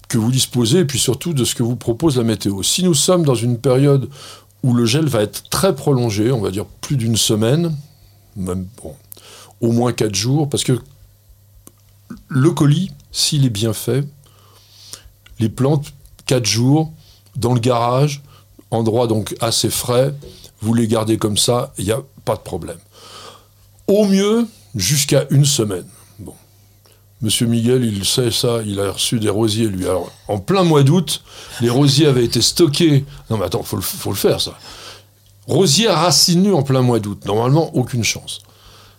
que vous disposez et puis surtout de ce que vous propose la météo. Si nous sommes dans une période où le gel va être très prolongé, on va dire plus d'une semaine, même bon, au moins quatre jours, parce que le colis, s'il est bien fait, les plantes quatre jours dans le garage, endroit donc assez frais, vous les gardez comme ça, il n'y a pas de problème. Au mieux, jusqu'à une semaine. Monsieur Miguel, il sait ça, il a reçu des rosiers, lui. Alors, en plein mois d'août, les rosiers avaient été stockés. Non, mais attends, faut le, faut le faire, ça. Rosiers racines nues en plein mois d'août. Normalement, aucune chance.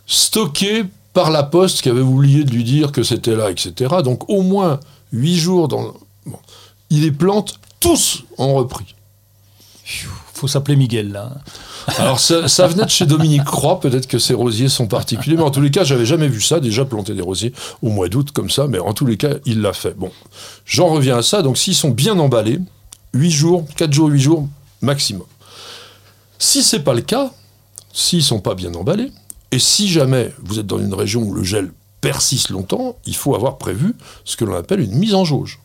Stockés par la poste qui avait oublié de lui dire que c'était là, etc. Donc, au moins huit jours dans. Bon. Il les plante tous en repris. Faut s'appeler Miguel, là. Alors ça, venait de chez Dominique Croix, peut-être que ces rosiers sont particuliers, mais en tous les cas, j'avais jamais vu ça, déjà planter des rosiers au mois d'août comme ça, mais en tous les cas, il l'a fait. Bon, j'en reviens à ça, donc s'ils sont bien emballés, 8 jours, 4 jours, 8 jours maximum. Si c'est pas le cas, s'ils sont pas bien emballés, et si jamais vous êtes dans une région où le gel persiste longtemps, il faut avoir prévu ce que l'on appelle une mise en jauge.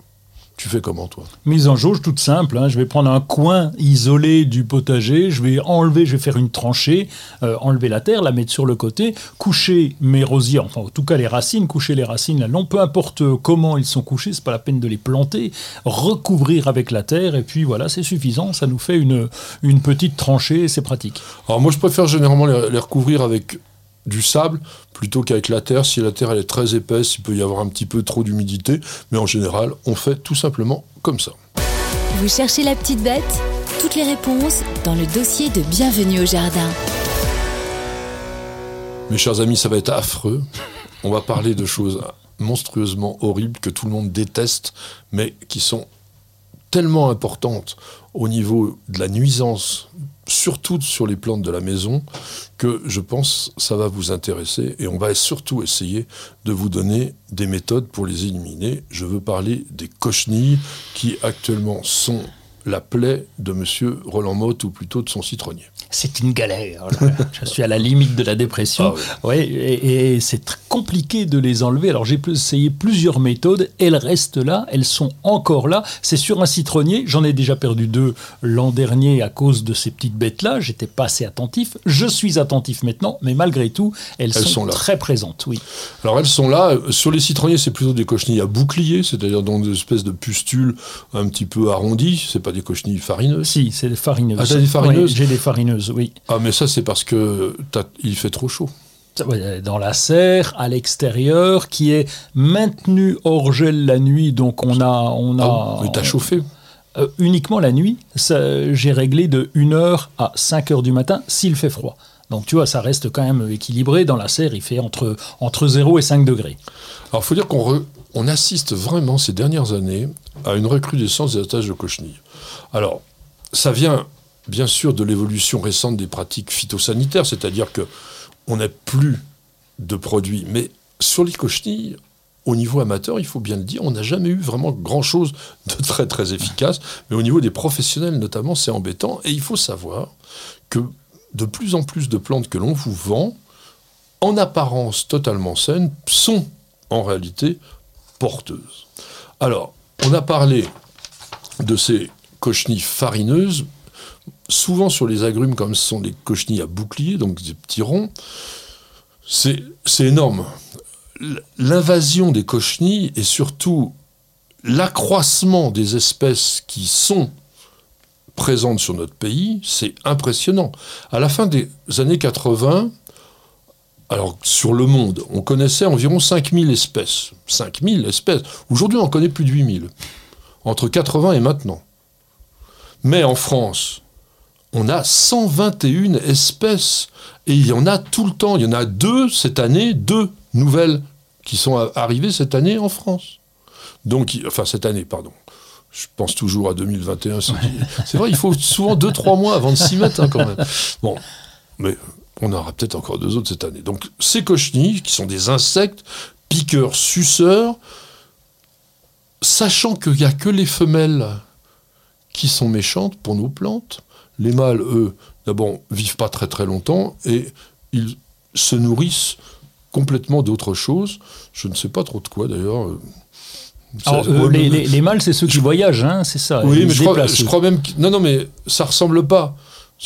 Tu fais comment, toi? Mise en jauge toute simple. Hein. Je vais prendre un coin isolé du potager, je vais enlever, je vais faire une tranchée, euh, enlever la terre, la mettre sur le côté, coucher mes rosiers, enfin en tout cas les racines, coucher les racines là long, peu importe comment ils sont couchés, c'est pas la peine de les planter, recouvrir avec la terre, et puis voilà, c'est suffisant, ça nous fait une, une petite tranchée, c'est pratique. Alors moi je préfère généralement les, les recouvrir avec du sable plutôt qu'avec la terre. Si la terre elle est très épaisse, il peut y avoir un petit peu trop d'humidité, mais en général, on fait tout simplement comme ça. Vous cherchez la petite bête? Toutes les réponses dans le dossier de Bienvenue au Jardin. Mes chers amis, ça va être affreux. On va parler de choses monstrueusement horribles que tout le monde déteste, mais qui sont tellement importantes au niveau de la nuisance surtout sur les plantes de la maison, que je pense ça va vous intéresser et on va surtout essayer de vous donner des méthodes pour les éliminer. Je veux parler des cochenilles qui actuellement sont la plaie de M. Roland Motte, ou plutôt de son citronnier. C'est une galère. Je suis à la limite de la dépression. Ah ouais, et, c'est compliqué de les enlever. Alors j'ai essayé plusieurs méthodes. Elles restent là. Elles sont encore là. C'est sur un citronnier. J'en ai déjà perdu deux l'an dernier à cause de ces petites bêtes-là. J'étais pas assez attentif. Je suis attentif maintenant, mais malgré tout, elles, sont, très présentes. Oui. Alors elles sont là. Sur les citronniers, c'est plutôt des cochenilles à bouclier, c'est-à-dire dans des espèces de pustules un petit peu arrondies. C'est pas des cochenilles farineuses. Si, c'est des farineuses. Ah, des farineuses J'ai des farineuses, oui. Ah, mais ça, c'est parce que il fait trop chaud. Dans la serre, à l'extérieur, qui est maintenu hors gel la nuit, donc on a... On a ah, mais t'as chauffé euh, Uniquement la nuit, j'ai réglé de 1h à 5h du matin s'il fait froid. Donc tu vois, ça reste quand même équilibré. Dans la serre, il fait entre, entre 0 et 5 degrés. Alors il faut dire qu'on on assiste vraiment ces dernières années à une recrudescence des attaches de cochenilles. Alors, ça vient bien sûr de l'évolution récente des pratiques phytosanitaires, c'est-à-dire que on n'a plus de produits. Mais sur les cochenilles, au niveau amateur, il faut bien le dire, on n'a jamais eu vraiment grand-chose de très très efficace. Mais au niveau des professionnels notamment, c'est embêtant. Et il faut savoir que de plus en plus de plantes que l'on vous vend, en apparence totalement saines, sont en réalité Alors, on a parlé de ces cochenilles farineuses, souvent sur les agrumes comme ce sont des cochenilles à bouclier, donc des petits ronds, c'est énorme. L'invasion des cochenilles et surtout l'accroissement des espèces qui sont présentes sur notre pays, c'est impressionnant. À la fin des années 80, alors sur le monde, on connaissait environ 5000 espèces. 5000 espèces. Aujourd'hui, on en connaît plus de 8000. Entre 80 et maintenant. Mais en France, on a 121 espèces. Et il y en a tout le temps. Il y en a deux cette année, deux nouvelles qui sont arrivées cette année en France. Donc, enfin cette année, pardon. Je pense toujours à 2021. C'est vrai, il faut souvent 2-3 mois avant de s'y mettre hein, quand même. Bon, mais on aura peut-être encore deux autres cette année. Donc ces cochenilles, qui sont des insectes, piqueurs, suceurs, sachant qu'il n'y a que les femelles qui sont méchantes pour nos plantes. Les mâles, eux, d'abord, vivent pas très très longtemps et ils se nourrissent complètement d'autre chose. Je ne sais pas trop de quoi d'ailleurs. Euh, les, mâles, c'est ceux qui voyagent, hein, c'est ça. Oui, mais je crois, je crois, même. non, non, mais ça ressemble pas.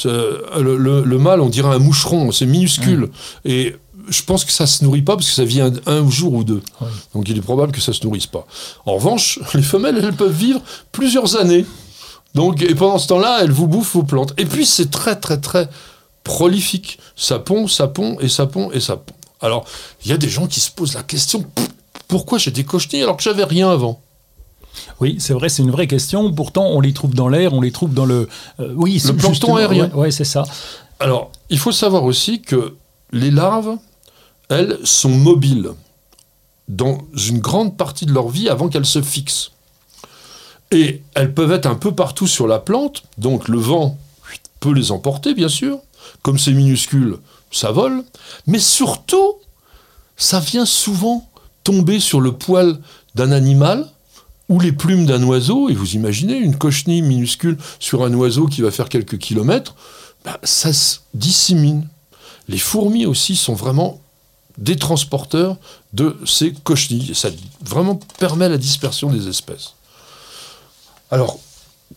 Le, le, mâle, on dirait un moucheron, c'est minuscule. Et je pense que ça se nourrit pas parce que ça vit un, jour ou deux. Donc il est probable que ça se nourrisse pas. En revanche, les femelles, elles peuvent vivre plusieurs années. Donc, et pendant ce temps-là, elles vous bouffent vos plantes. Et puis, c'est très, très, très prolifique. Ça pond, ça pond, et ça pond, et ça pond. Alors, il y a des gens qui se posent la question pourquoi j'ai des cochenilles alors que j'avais rien avant? Oui, c'est vrai, c'est une vraie question. Pourtant, on les trouve dans l'air, on les trouve dans le. Euh, oui, le plancton aérien. Oui, ouais, c'est ça. Alors, il faut savoir aussi que les larves, elles, sont mobiles dans une grande partie de leur vie avant qu'elles se fixent. Et elles peuvent être un peu partout sur la plante, donc le vent peut les emporter, bien sûr. Comme c'est minuscule, ça vole. Mais surtout, ça vient souvent tomber sur le poil d'un animal ou les plumes d'un oiseau. Et vous imaginez une cochenille minuscule sur un oiseau qui va faire quelques kilomètres, bah, ça se dissémine. Les fourmis aussi sont vraiment des transporteurs de ces cochenilles. Ça vraiment permet la dispersion des espèces. Alors,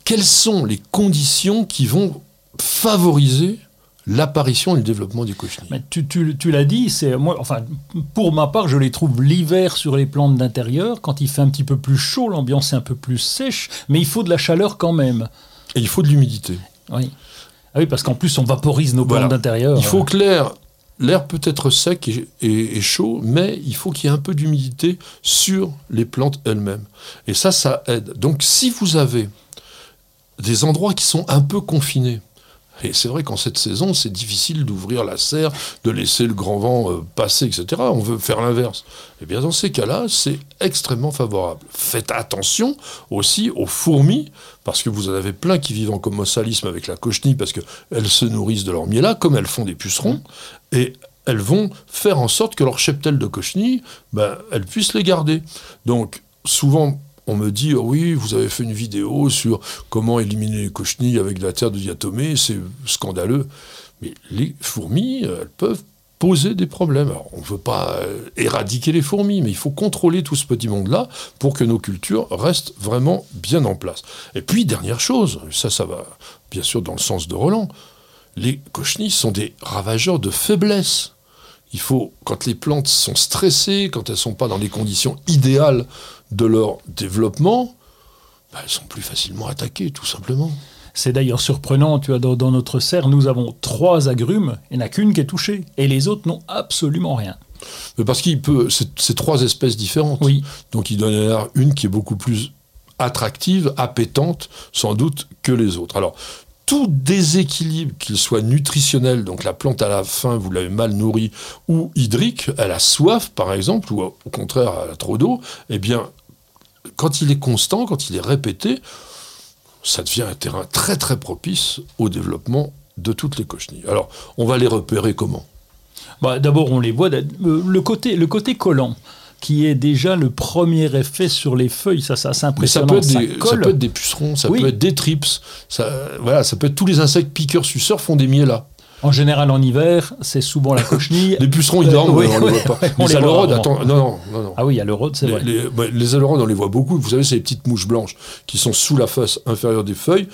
quelles sont les conditions qui vont favoriser l'apparition et le développement du cochenille Tu, l'as dit, c'est moi. Enfin, pour ma part, je les trouve l'hiver sur les plantes d'intérieur. Quand il fait un petit peu plus chaud, l'ambiance est un peu plus sèche, mais il faut de la chaleur quand même. Et il faut de l'humidité. Oui. Ah oui, parce qu'en plus, on vaporise nos plantes d'intérieur. Il faut que l'air L'air peut être sec et, chaud, mais il faut qu'il y ait un peu d'humidité sur les plantes elles-mêmes. Et ça, ça aide. Donc si vous avez des endroits qui sont un peu confinés, et c'est vrai qu'en cette saison, c'est difficile d'ouvrir la serre, de laisser le grand vent euh, passer, etc. On veut faire l'inverse. Eh bien dans ces cas-là, c'est extrêmement favorable. Faites attention aussi aux fourmis, parce que vous en avez plein qui vivent en commensalisme avec la cochenille, parce qu'elles se nourrissent de leur miel-là, comme elles font des pucerons, et elles vont faire en sorte que leur cheptel de cochenille, ben, elles puissent les garder. Donc souvent, on me dit oh oui, vous avez fait une vidéo sur comment éliminer les cochenilles avec de la terre de diatomée, c'est scandaleux. Mais les fourmis, elles peuvent poser des problèmes. Alors, on ne veut pas euh, éradiquer les fourmis, mais il faut contrôler tout ce petit monde-là pour que nos cultures restent vraiment bien en place. Et puis, dernière chose, ça, ça va bien sûr dans le sens de Roland, les cochenilles sont des ravageurs de faiblesse. Il faut, quand les plantes sont stressées, quand elles ne sont pas dans les conditions idéales de leur développement, bah, elles sont plus facilement attaquées, tout simplement. C'est d'ailleurs surprenant, tu vois, dans, notre serre, nous avons trois agrumes, il n'y en a qu'une qui est touchée, et les autres n'ont absolument rien. Mais parce qu'il peut, c'est trois espèces différentes. Oui. Donc il donne a une qui est beaucoup plus attractive, appétante, sans doute, que les autres. Alors, tout déséquilibre, qu'il soit nutritionnel, donc la plante à la faim, vous l'avez mal nourrie, ou hydrique, elle a soif par exemple, ou au contraire elle a trop d'eau, eh bien, quand il est constant, quand il est répété, ça devient un terrain très très propice au développement de toutes les cochenilles. Alors, on va les repérer comment? Bah, D'abord, on les voit. Le côté, le côté collant, qui est déjà le premier effet sur les feuilles, ça, ça c'est impressionnant. Ça peut, être des, ça peut être des pucerons, ça peut être des trips, ça, voilà, ça peut être tous les insectes piqueurs-suceurs font des là. En général, en hiver, c'est souvent la cochenille. les pucerons, ils dorment, on ne les voit pas. les, les attends, non, non, non, Ah oui, il y a l'eurode, c'est vrai. Les, bah, les on les voit beaucoup. Vous savez, c'est les petites mouches blanches qui sont sous la face inférieure des feuilles.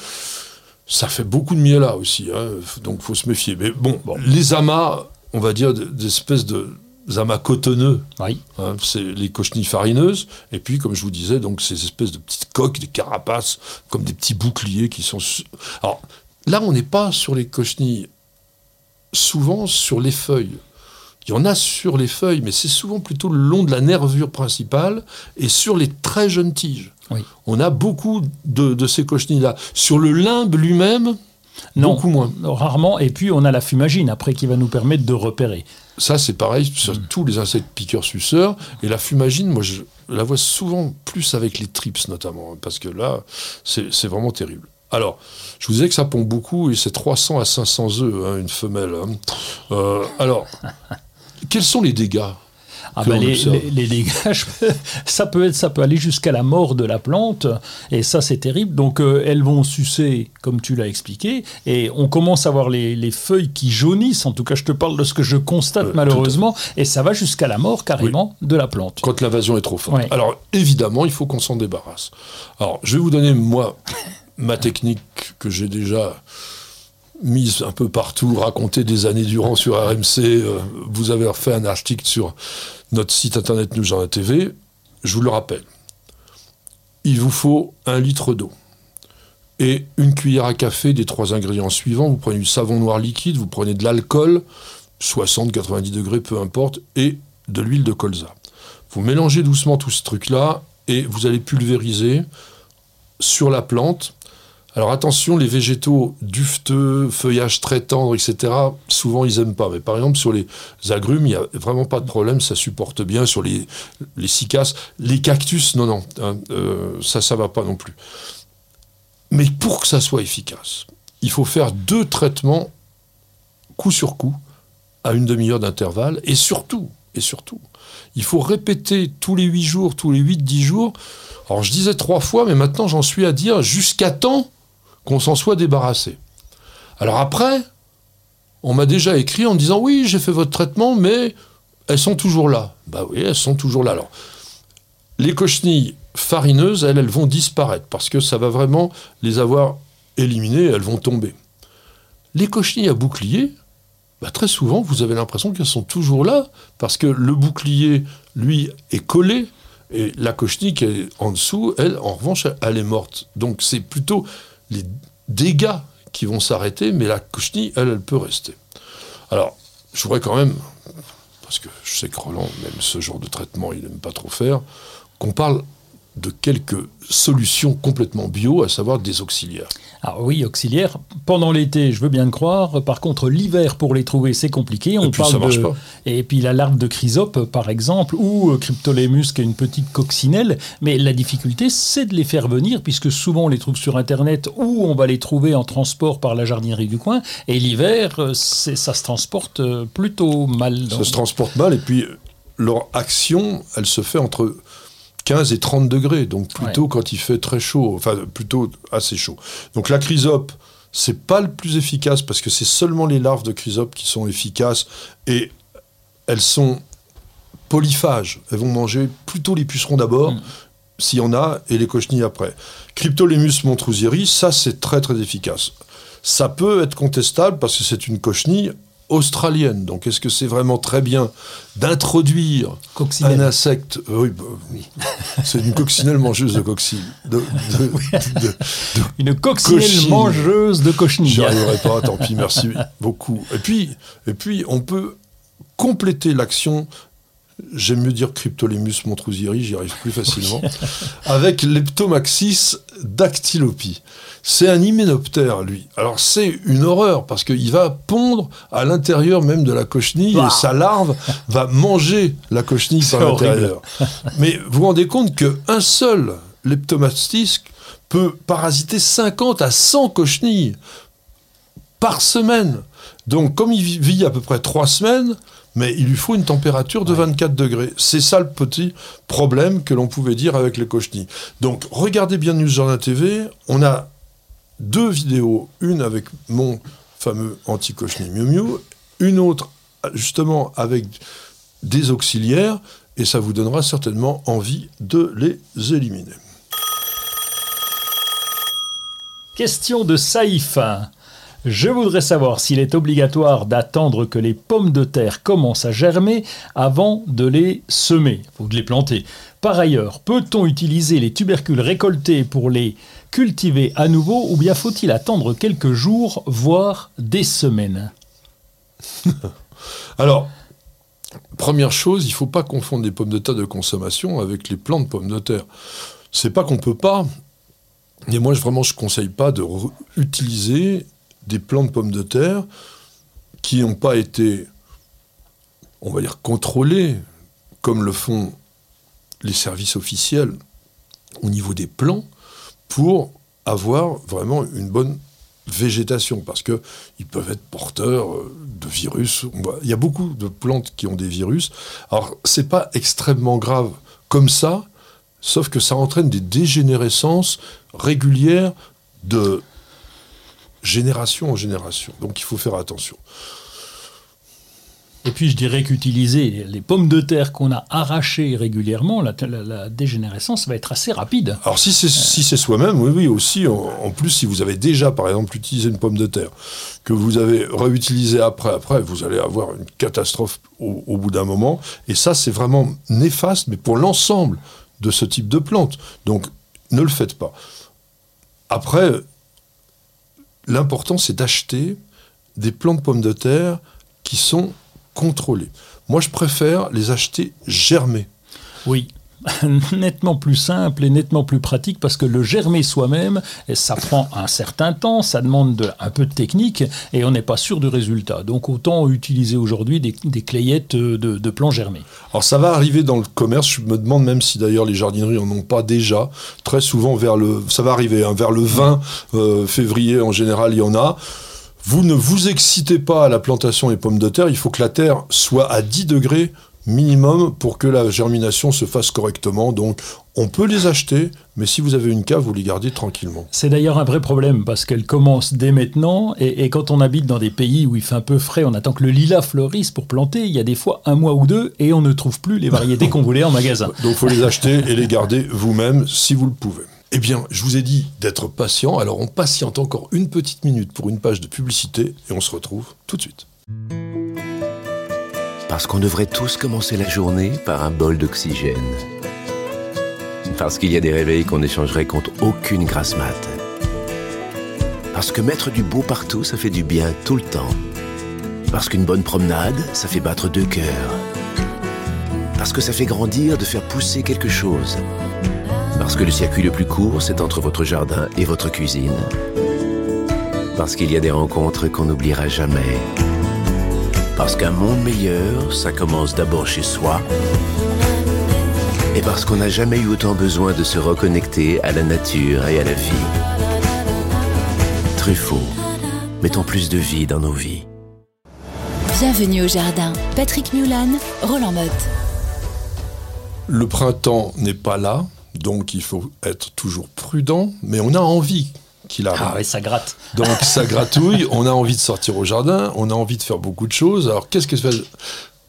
Ça fait beaucoup de miel là aussi, hein, donc faut se méfier. Mais bon, les amas, on va dire des espèces de amas cotonneux. Oui. Hein, c'est les cochenilles farineuses. Et puis, comme je vous disais, donc ces espèces de petites coques, des carapaces, comme des petits boucliers qui sont. Alors là, on n'est pas sur les cochenilles souvent sur les feuilles. Il y en a sur les feuilles, mais c'est souvent plutôt le long de la nervure principale et sur les très jeunes tiges. On a beaucoup de, ces cochenilles-là. Sur le limbe lui-même, beaucoup moins. Rarement. Et puis on a la fumagine après qui va nous permettre de repérer. Ça, c'est pareil sur mm. tous les insectes piqueurs-suceurs. Et la fumagine, moi, je la vois souvent plus avec les trips notamment, parce que là, c'est vraiment terrible. Alors, je vous disais que ça pond beaucoup et c'est 300 à 500 œufs, hein, une femelle. Hein. Euh, alors, quels sont les dégâts ah bah, les, dégâts, ça peut, être, ça peut aller jusqu'à la mort de la plante, et ça c'est terrible. Donc euh, elles vont sucer, comme tu l'as expliqué, et on commence à voir les, feuilles qui jaunissent. En tout cas, je te parle de ce que je constate euh, malheureusement, et ça va jusqu'à la mort carrément de la plante. Quand l'invasion est trop forte. Alors évidemment, il faut qu'on s'en débarrasse. Alors je vais vous donner moi ma technique que j'ai déjà mise un peu partout, racontée des années durant sur RMC. Euh, vous avez refait un article sur notre site internet en TV. Je vous le rappelle. Il vous faut un litre d'eau et une cuillère à café des trois ingrédients suivants. Vous prenez du savon noir liquide, vous prenez de l'alcool, 60-90 degrés, peu importe, et de l'huile de colza. Vous mélangez doucement tout ce truc-là et vous allez pulvériser sur la plante alors attention, les végétaux dufteux, feuillage très tendre, etc., souvent ils n'aiment pas. Mais par exemple, sur les agrumes, il n'y a vraiment pas de problème, ça supporte bien. Sur les, les cicasses, les cactus, non, non, hein, euh, ça, ça va pas non plus. Mais pour que ça soit efficace, il faut faire deux traitements coup sur coup, à une demi-heure d'intervalle, et surtout, et surtout, il faut répéter tous les huit jours, tous les huit, dix jours. Alors je disais trois fois, mais maintenant j'en suis à dire jusqu'à temps qu'on s'en soit débarrassé. Alors après, on m'a déjà écrit en disant oui, j'ai fait votre traitement, mais elles sont toujours là. Bah oui, elles sont toujours là. Alors, les cochenilles farineuses, elles, elles vont disparaître parce que ça va vraiment les avoir éliminées, elles vont tomber. Les cochenilles à bouclier, bah très souvent, vous avez l'impression qu'elles sont toujours là parce que le bouclier, lui, est collé et la cochenille qui est en dessous, elle, en revanche, elle est morte. Donc c'est plutôt les dégâts qui vont s'arrêter, mais la cochenille, elle, elle peut rester. Alors, je voudrais quand même, parce que je sais que Roland, même ce genre de traitement, il n'aime pas trop faire, qu'on parle de quelques solutions complètement bio, à savoir des auxiliaires. Alors oui, auxiliaires. Pendant l'été, je veux bien le croire. Par contre, l'hiver, pour les trouver, c'est compliqué. On et puis, parle ça marche pas. Et puis la larve de chrysope, par exemple, ou euh, Cryptolemus, qui est une petite coccinelle. Mais la difficulté, c'est de les faire venir, puisque souvent on les trouve sur Internet, ou on va les trouver en transport par la jardinerie du coin. Et l'hiver, euh, ça se transporte euh, plutôt mal. Ça se transporte mal, et puis leur action, elle se fait entre 15 et 30 degrés, donc plutôt quand il fait très chaud, enfin plutôt assez chaud. Donc la chrysope, c'est pas le plus efficace parce que c'est seulement les larves de chrysope qui sont efficaces et elles sont polyphages. Elles vont manger plutôt les pucerons d'abord, mm. s'il y en a, et les cochenilles après. Cryptolemus montrouseri, ça c'est très très efficace. Ça peut être contestable parce que c'est une cochenille australienne. Donc est-ce que c'est vraiment très bien d'introduire un insecte Oui, bah, c'est une coccinelle mangeuse de coccinelle. une coccinelle mangeuse de cochenille. J'y arriverai pas, tant pis, merci beaucoup. Et puis, et puis on peut compléter l'action j'aime mieux dire Cryptolemus montrousiri, j'y arrive plus facilement, avec Leptomaxis dactylopi. C'est un hyménoptère, lui. Alors c'est une horreur, parce qu'il va pondre à l'intérieur même de la cochenille, et sa larve va manger la cochenille par l'intérieur. Mais vous vous rendez compte qu'un seul Leptomaxis peut parasiter 50 à 100 cochenilles par semaine. Donc comme il vit à peu près 3 semaines, mais il lui faut une température de 24 degrés. C'est ça le petit problème que l'on pouvait dire avec les cochenilles. Donc regardez bien News Journal TV, on a deux vidéos, une avec mon fameux anti-cochenille Miu Miu, une autre justement avec des auxiliaires, et ça vous donnera certainement envie de les éliminer. Question de Saïf. Je voudrais savoir s'il est obligatoire d'attendre que les pommes de terre commencent à germer avant de les semer, ou de les planter. Par ailleurs, peut-on utiliser les tubercules récoltés pour les cultiver à nouveau ou bien faut-il attendre quelques jours, voire des semaines? Alors, première chose, il ne faut pas confondre les pommes de terre de consommation avec les plants de pommes de terre. C'est pas qu'on peut pas, mais moi vraiment je conseille pas de utiliser des plants de pommes de terre qui n'ont pas été, on va dire, contrôlés comme le font les services officiels au niveau des plants pour avoir vraiment une bonne végétation parce que ils peuvent être porteurs euh, de virus. Il y a beaucoup de plantes qui ont des virus. Alors c'est pas extrêmement grave comme ça, sauf que ça entraîne des dégénérescences régulières de génération en génération. Donc il faut faire attention. Et puis je dirais qu'utiliser les pommes de terre qu'on a arrachées régulièrement, la, dégénérescence va être assez rapide. Alors si c'est si soi-même, oui, oui, aussi. En, plus, si vous avez déjà, par exemple, utilisé une pomme de terre, que vous avez réutilisé après, après, vous allez avoir une catastrophe au, au bout d'un moment. Et ça, c'est vraiment néfaste, mais pour l'ensemble de ce type de plante. Donc ne le faites pas. Après, l'important, c'est d'acheter des plants de pommes de terre qui sont contrôlés. Moi, je préfère les acheter germés. Oui. nettement plus simple et nettement plus pratique parce que le germer soi-même, ça prend un certain temps, ça demande un peu de technique et on n'est pas sûr du résultat. Donc autant utiliser aujourd'hui des, des, clayettes de, plants germés. Alors ça va arriver dans le commerce, je me demande même si d'ailleurs les jardineries en ont pas déjà. Très souvent vers le, ça va arriver, hein, vers le 20 euh, février en général il y en a. Vous ne vous excitez pas à la plantation des pommes de terre, il faut que la terre soit à 10 degrés minimum pour que la germination se fasse correctement. Donc, on peut les acheter, mais si vous avez une cave, vous les gardez tranquillement. C'est d'ailleurs un vrai problème parce qu'elles commencent dès maintenant. Et, quand on habite dans des pays où il fait un peu frais, on attend que le lilas fleurisse pour planter. Il y a des fois un mois ou deux et on ne trouve plus les variétés qu'on voulait en magasin. Donc, il faut les acheter et les garder vous-même si vous le pouvez. Eh bien, je vous ai dit d'être patient, alors on patiente encore une petite minute pour une page de publicité et on se retrouve tout de suite. Parce qu'on devrait tous commencer la journée par un bol d'oxygène. Parce qu'il y a des réveils qu'on échangerait contre aucune grasse mat. Parce que mettre du beau partout, ça fait du bien tout le temps. Parce qu'une bonne promenade, ça fait battre deux cœurs. Parce que ça fait grandir de faire pousser quelque chose. Parce que le circuit le plus court, c'est entre votre jardin et votre cuisine. Parce qu'il y a des rencontres qu'on n'oubliera jamais. Parce qu'un monde meilleur, ça commence d'abord chez soi. Et parce qu'on n'a jamais eu autant besoin de se reconnecter à la nature et à la vie. Truffaut, mettons plus de vie dans nos vies. Bienvenue au jardin. Patrick Mulan, Roland Motte. Le printemps n'est pas là, donc il faut être toujours prudent, mais on a envie qu'il arrive. Ah ouais, ça gratte. Donc ça gratouille, on a envie de sortir au jardin, on a envie de faire beaucoup de choses. Alors qu'est-ce que,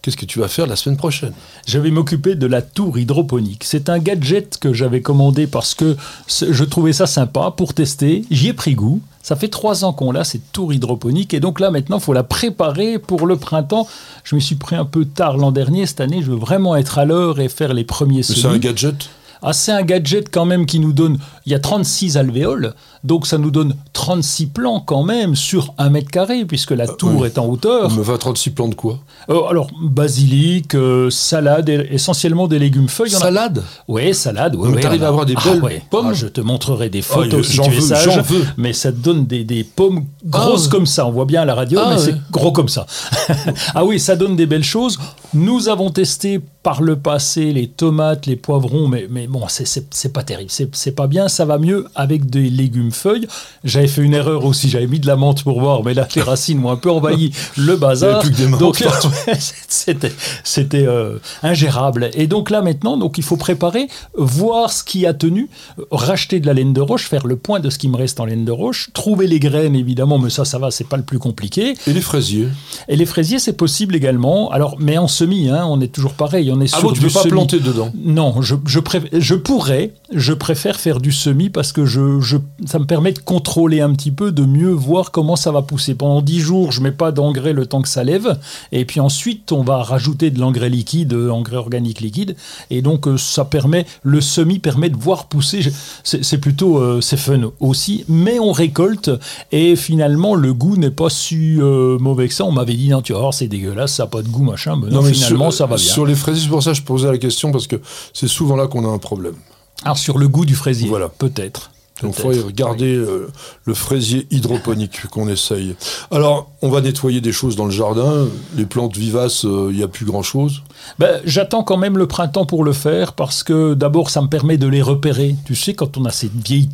qu'est-ce que tu vas faire la semaine prochaine? Je vais m'occuper de la tour hydroponique. C'est un gadget que j'avais commandé parce que je trouvais ça sympa pour tester. J'y ai pris goût. Ça fait trois ans qu'on l'a, cette tour hydroponique. Et donc là, maintenant, il faut la préparer pour le printemps. Je me suis pris un peu tard l'an dernier. Cette année, je veux vraiment être à l'heure et faire les premiers semis. C'est un gadget? Ah, c'est un gadget quand même qui nous donne, il y a 36 alvéoles, donc ça nous donne 36 plants quand même sur un mètre carré, puisque la tour est en hauteur. On me va 36 plants de quoi? Euh, Alors, basilic, euh, salade, essentiellement des légumes feuilles. Salade? Oui, salade. Oui, mais t'arrives à avoir des ah, belles pommes ah, Je te montrerai des photos si tu veux, sage, veux. mais ça te donne des, des pommes grosses ah. comme ça. On voit bien à la radio, mais c'est gros comme ça. ah oui, ça donne des belles choses. Nous avons testé par le passé les tomates, les poivrons, mais, mais bon, c'est pas terrible, c'est pas bien, ça va mieux avec des légumes feuilles. J'avais fait une erreur aussi, j'avais mis de la menthe pour voir, mais là, les racines m'ont un peu envahi le bazar. Plus que des donc, c'était euh, ingérable. Et donc là, maintenant, donc, il faut préparer, voir ce qui a tenu, racheter de la laine de roche, faire le point de ce qui me reste en laine de roche, trouver les graines, évidemment, mais ça, ça va, c'est pas le plus compliqué. Et les fraisiers? Et les fraisiers, c'est possible également. Alors, mais en semi, hein, on est toujours pareil, on est ah bon, tu ne pas planter dedans? Non, je, je, je pourrais, je préfère faire du semis parce que je, je, ça me permet de contrôler un petit peu, de mieux voir comment ça va pousser. Pendant 10 jours, je mets pas d'engrais le temps que ça lève, et puis ensuite, on va rajouter de l'engrais liquide, engrais organique liquide, et donc euh, ça permet, le semis permet de voir pousser. C'est plutôt, euh, c'est fun aussi, mais on récolte, et finalement, le goût n'est pas si euh, mauvais que ça. On m'avait dit, non, tu vas voir, c'est dégueulasse, ça n'a pas de goût, machin, mais non, finalement, ça va bien. Sur les fraisiers, c'est pour ça que je posais la question, parce que c'est souvent là qu'on a un problème. Alors sur le goût du fraisier, voilà. peut-être. Donc il faut regarder euh, le fraisier hydroponique qu'on essaye. Alors, on va nettoyer des choses dans le jardin. Les plantes vivaces, il euh, n'y a plus grand-chose. Ben, J'attends quand même le printemps pour le faire parce que d'abord, ça me permet de les repérer. Tu sais, quand on a cette vieille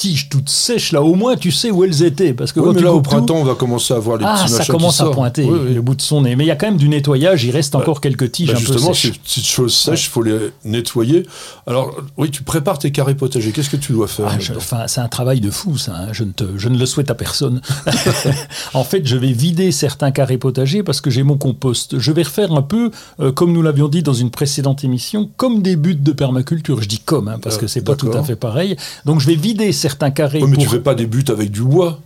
tiges toutes sèches, là, au moins tu sais où elles étaient. Parce que là, au printemps, on va commencer à voir les ah, petits ça commence à pointer le bout de son nez. Mais il y a quand même du nettoyage, il reste bah, encore quelques tiges bah, un peu sèches. ces petites choses sèches, il faut les nettoyer. Alors, oui, tu prépares tes carrés potagers. Qu'est-ce que tu dois faire ah, Enfin, C'est un travail de fou, ça. Hein. Je, ne te, je ne le souhaite à personne. en fait, je vais vider certains carrés potagers parce que j'ai mon compost. Je vais refaire un peu, euh, comme nous l'avions dit dans une précédente émission, comme des buts de permaculture. Je dis comme, hein, parce que c'est pas tout à fait pareil. Donc, je vais vider certains carrés tu fais pas des buts avec du bois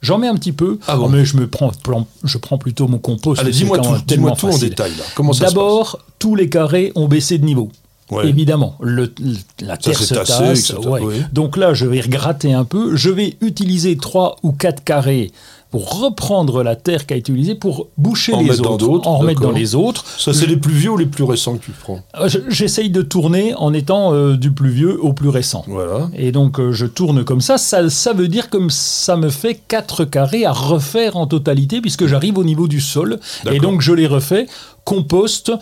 J'en mets un petit peu, ah mais je me prends, je prends plutôt mon compost. Allez, dis-moi tout, dis tout en détail. D'abord, tous les carrés ont baissé de niveau. Évidemment, le, la terre se tasse. Donc là, je vais regratter un peu. Je vais utiliser trois ou quatre carrés pour reprendre la terre qui a été utilisée pour boucher les autres, en remettre dans les autres. Ça, c'est les plus vieux ou les plus récents que tu prends? Euh, J'essaye de tourner en étant euh, du plus vieux au plus récent. Voilà. Et donc, euh, je tourne comme ça. ça. Ça veut dire que ça me fait 4 carrés à refaire en totalité, puisque j'arrive au niveau du sol. Et donc, je les refais compost,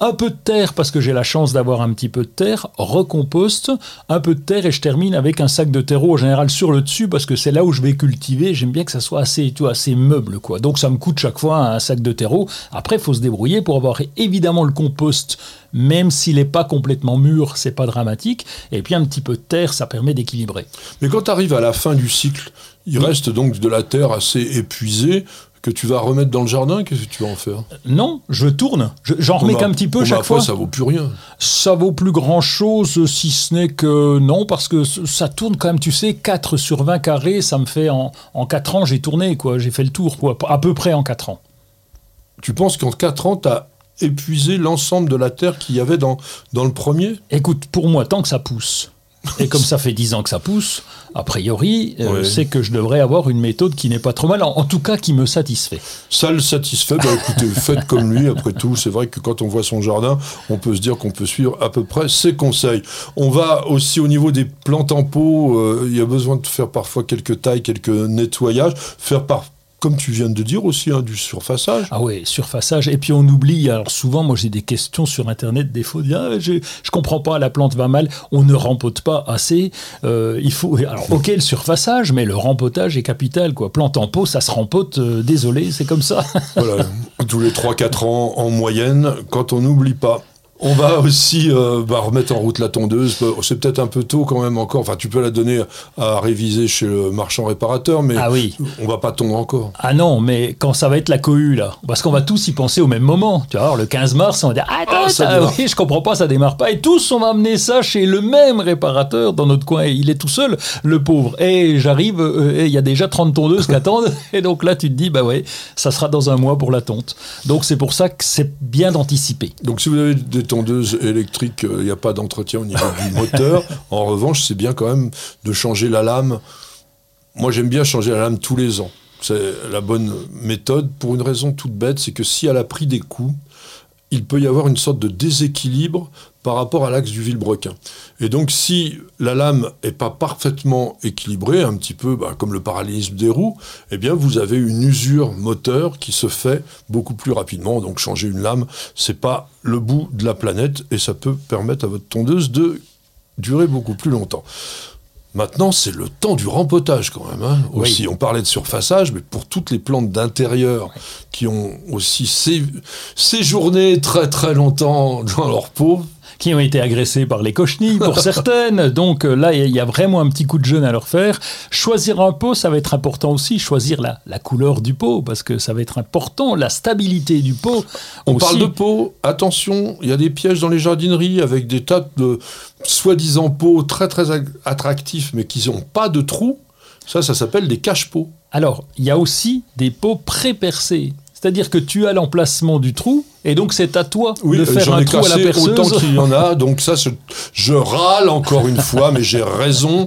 un peu de terre parce que j'ai la chance d'avoir un petit peu de terre, recomposte, un peu de terre et je termine avec un sac de terreau en général sur le dessus parce que c'est là où je vais cultiver. J'aime bien que ça soit assez, tout assez meuble quoi. Donc ça me coûte chaque fois un sac de terreau. Après, il faut se débrouiller pour avoir évidemment le compost, même s'il n'est pas complètement mûr, c'est pas dramatique. Et puis un petit peu de terre, ça permet d'équilibrer. Mais quand tu arrives à la fin du cycle, il reste donc de la terre assez épuisée que tu vas remettre dans le jardin, qu'est-ce que tu vas en faire Non, je tourne. J'en remets qu'un petit peu chaque fois. ça vaut plus rien. Ça vaut plus grand-chose, si ce n'est que non, parce que ça tourne quand même, tu sais, 4 sur 20 carrés, ça me fait en, en 4 ans, j'ai tourné, quoi. J'ai fait le tour, quoi. À peu près en 4 ans. Tu penses qu'en 4 ans, tu as épuisé l'ensemble de la terre qu'il y avait dans, dans le premier? Écoute, pour moi, tant que ça pousse, et comme ça fait 10 ans que ça pousse, a priori, euh, c'est que je devrais avoir une méthode qui n'est pas trop mal, en, tout cas qui me satisfait. Ça le satisfait, bah écoutez, faites comme lui, après tout, c'est vrai que quand on voit son jardin, on peut se dire qu'on peut suivre à peu près ses conseils. On va aussi au niveau des plantes en pot, euh, il y a besoin de faire parfois quelques tailles, quelques nettoyages, faire par comme tu viens de dire aussi, hein, du surfaçage. Ah oui, surfaçage. Et puis on oublie, alors souvent, moi j'ai des questions sur Internet, des fois, ah, je, je comprends pas, la plante va mal, on ne rempote pas assez. Euh, il faut, alors ok, le surfaçage, mais le rempotage est capital. Quoi. Plante en pot, ça se rempote, euh, désolé, c'est comme ça. voilà, tous les 3-4 ans en moyenne, quand on n'oublie pas On va aussi euh, bah, remettre en route la tondeuse. Bah, C'est peut-être un peu tôt quand même encore. Enfin, tu peux la donner à réviser chez le marchand réparateur, mais Ah oui. on va pas tondre encore. Ah non, mais quand ça va être la cohue, là, parce qu'on va tous y penser au même moment. Tu vois, alors, le 15 mars, on va dire Ah, attends, Ah, ça démarre. oui, je comprends pas, ça démarre pas. Et tous, on va amener ça chez le même réparateur dans notre coin. Et il est tout seul, le pauvre. Et j'arrive, euh, et il y a déjà 30 tondeuses qui attendent. Et donc là, tu te dis Bah ouais, ça sera dans un mois pour la tonte. Donc c'est pour ça que c'est bien d'anticiper. Donc, si vous avez des tondeuses électriques, euh, il n'y a pas d'entretien au niveau du moteur. En revanche, c'est bien quand même de changer la lame. Moi, j'aime bien changer la lame tous les ans. C'est la bonne méthode pour une raison toute bête, c'est que si elle a pris des coups, il peut y avoir une sorte de déséquilibre par rapport à l'axe du vilebrequin. Et donc, si la lame est pas parfaitement équilibrée, un petit peu bah, comme le parallélisme des roues, eh bien, vous avez une usure moteur qui se fait beaucoup plus rapidement. Donc, changer une lame, c'est pas le bout de la planète et ça peut permettre à votre tondeuse de durer beaucoup plus longtemps. Maintenant, c'est le temps du rempotage quand même. hein, Oui. Aussi, on parlait de surfaçage, mais pour toutes les plantes d'intérieur qui ont aussi sé- séjourné très très longtemps dans leur peau, qui ont été agressés par les cochenilles pour certaines. Donc euh, là, il y a vraiment un petit coup de jeûne à leur faire. Choisir un pot, ça va être important aussi. Choisir la, la couleur du pot, parce que ça va être important. La stabilité du pot. On aussi. parle de pots, attention, il y a des pièges dans les jardineries avec des tas de soi-disant pots très très attractifs mais qui n'ont pas de trous. Ça, ça s'appelle des cache-pots. Alors, il y a aussi des pots pré-percés. C'est-à-dire que tu as l'emplacement du trou, et donc c'est à toi de faire un trou à la perceuse. autant qu'il y en a, donc ça, je, je râle encore une fois, mais j'ai raison.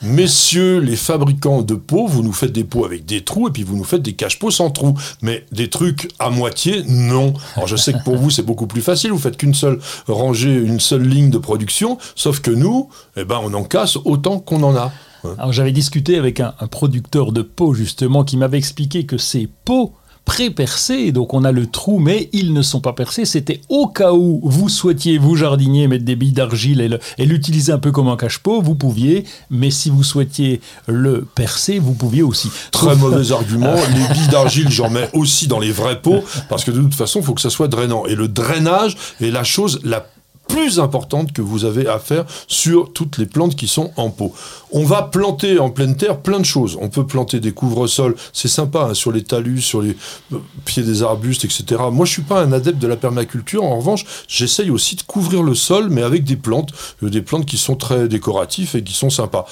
Messieurs les fabricants de pots, vous nous faites des pots avec des trous et puis vous nous faites des cache-pots sans trous. Mais des trucs à moitié, non. Alors je sais que pour vous, c'est beaucoup plus facile, vous faites qu'une seule rangée, une seule ligne de production, sauf que nous, eh ben, on en casse autant qu'on en a. Alors j'avais discuté avec un, un producteur de pots justement qui m'avait expliqué que ces pots pré-percés, donc on a le trou mais ils ne sont pas percés, c'était au cas où vous souhaitiez, vous jardinier, mettre des billes d'argile et l'utiliser un peu comme un cache-pot, vous pouviez, mais si vous souhaitiez le percer, vous pouviez aussi. Très mauvais argument. Les billes d'argile, j'en mets aussi dans les vrais pots, parce que de toute façon, il faut que ça soit drainant. Et le drainage est la chose la plus importante que vous avez à faire sur toutes les plantes qui sont en pot. On va planter en pleine terre plein de choses. On peut planter des couvre-sols, c'est sympa, hein, sur les talus, sur les euh, pieds des arbustes, etc. Moi, je suis pas un adepte de la permaculture. En revanche, j'essaye aussi de couvrir le sol, mais avec des plantes, euh, des plantes qui sont très décoratives et qui sont sympas.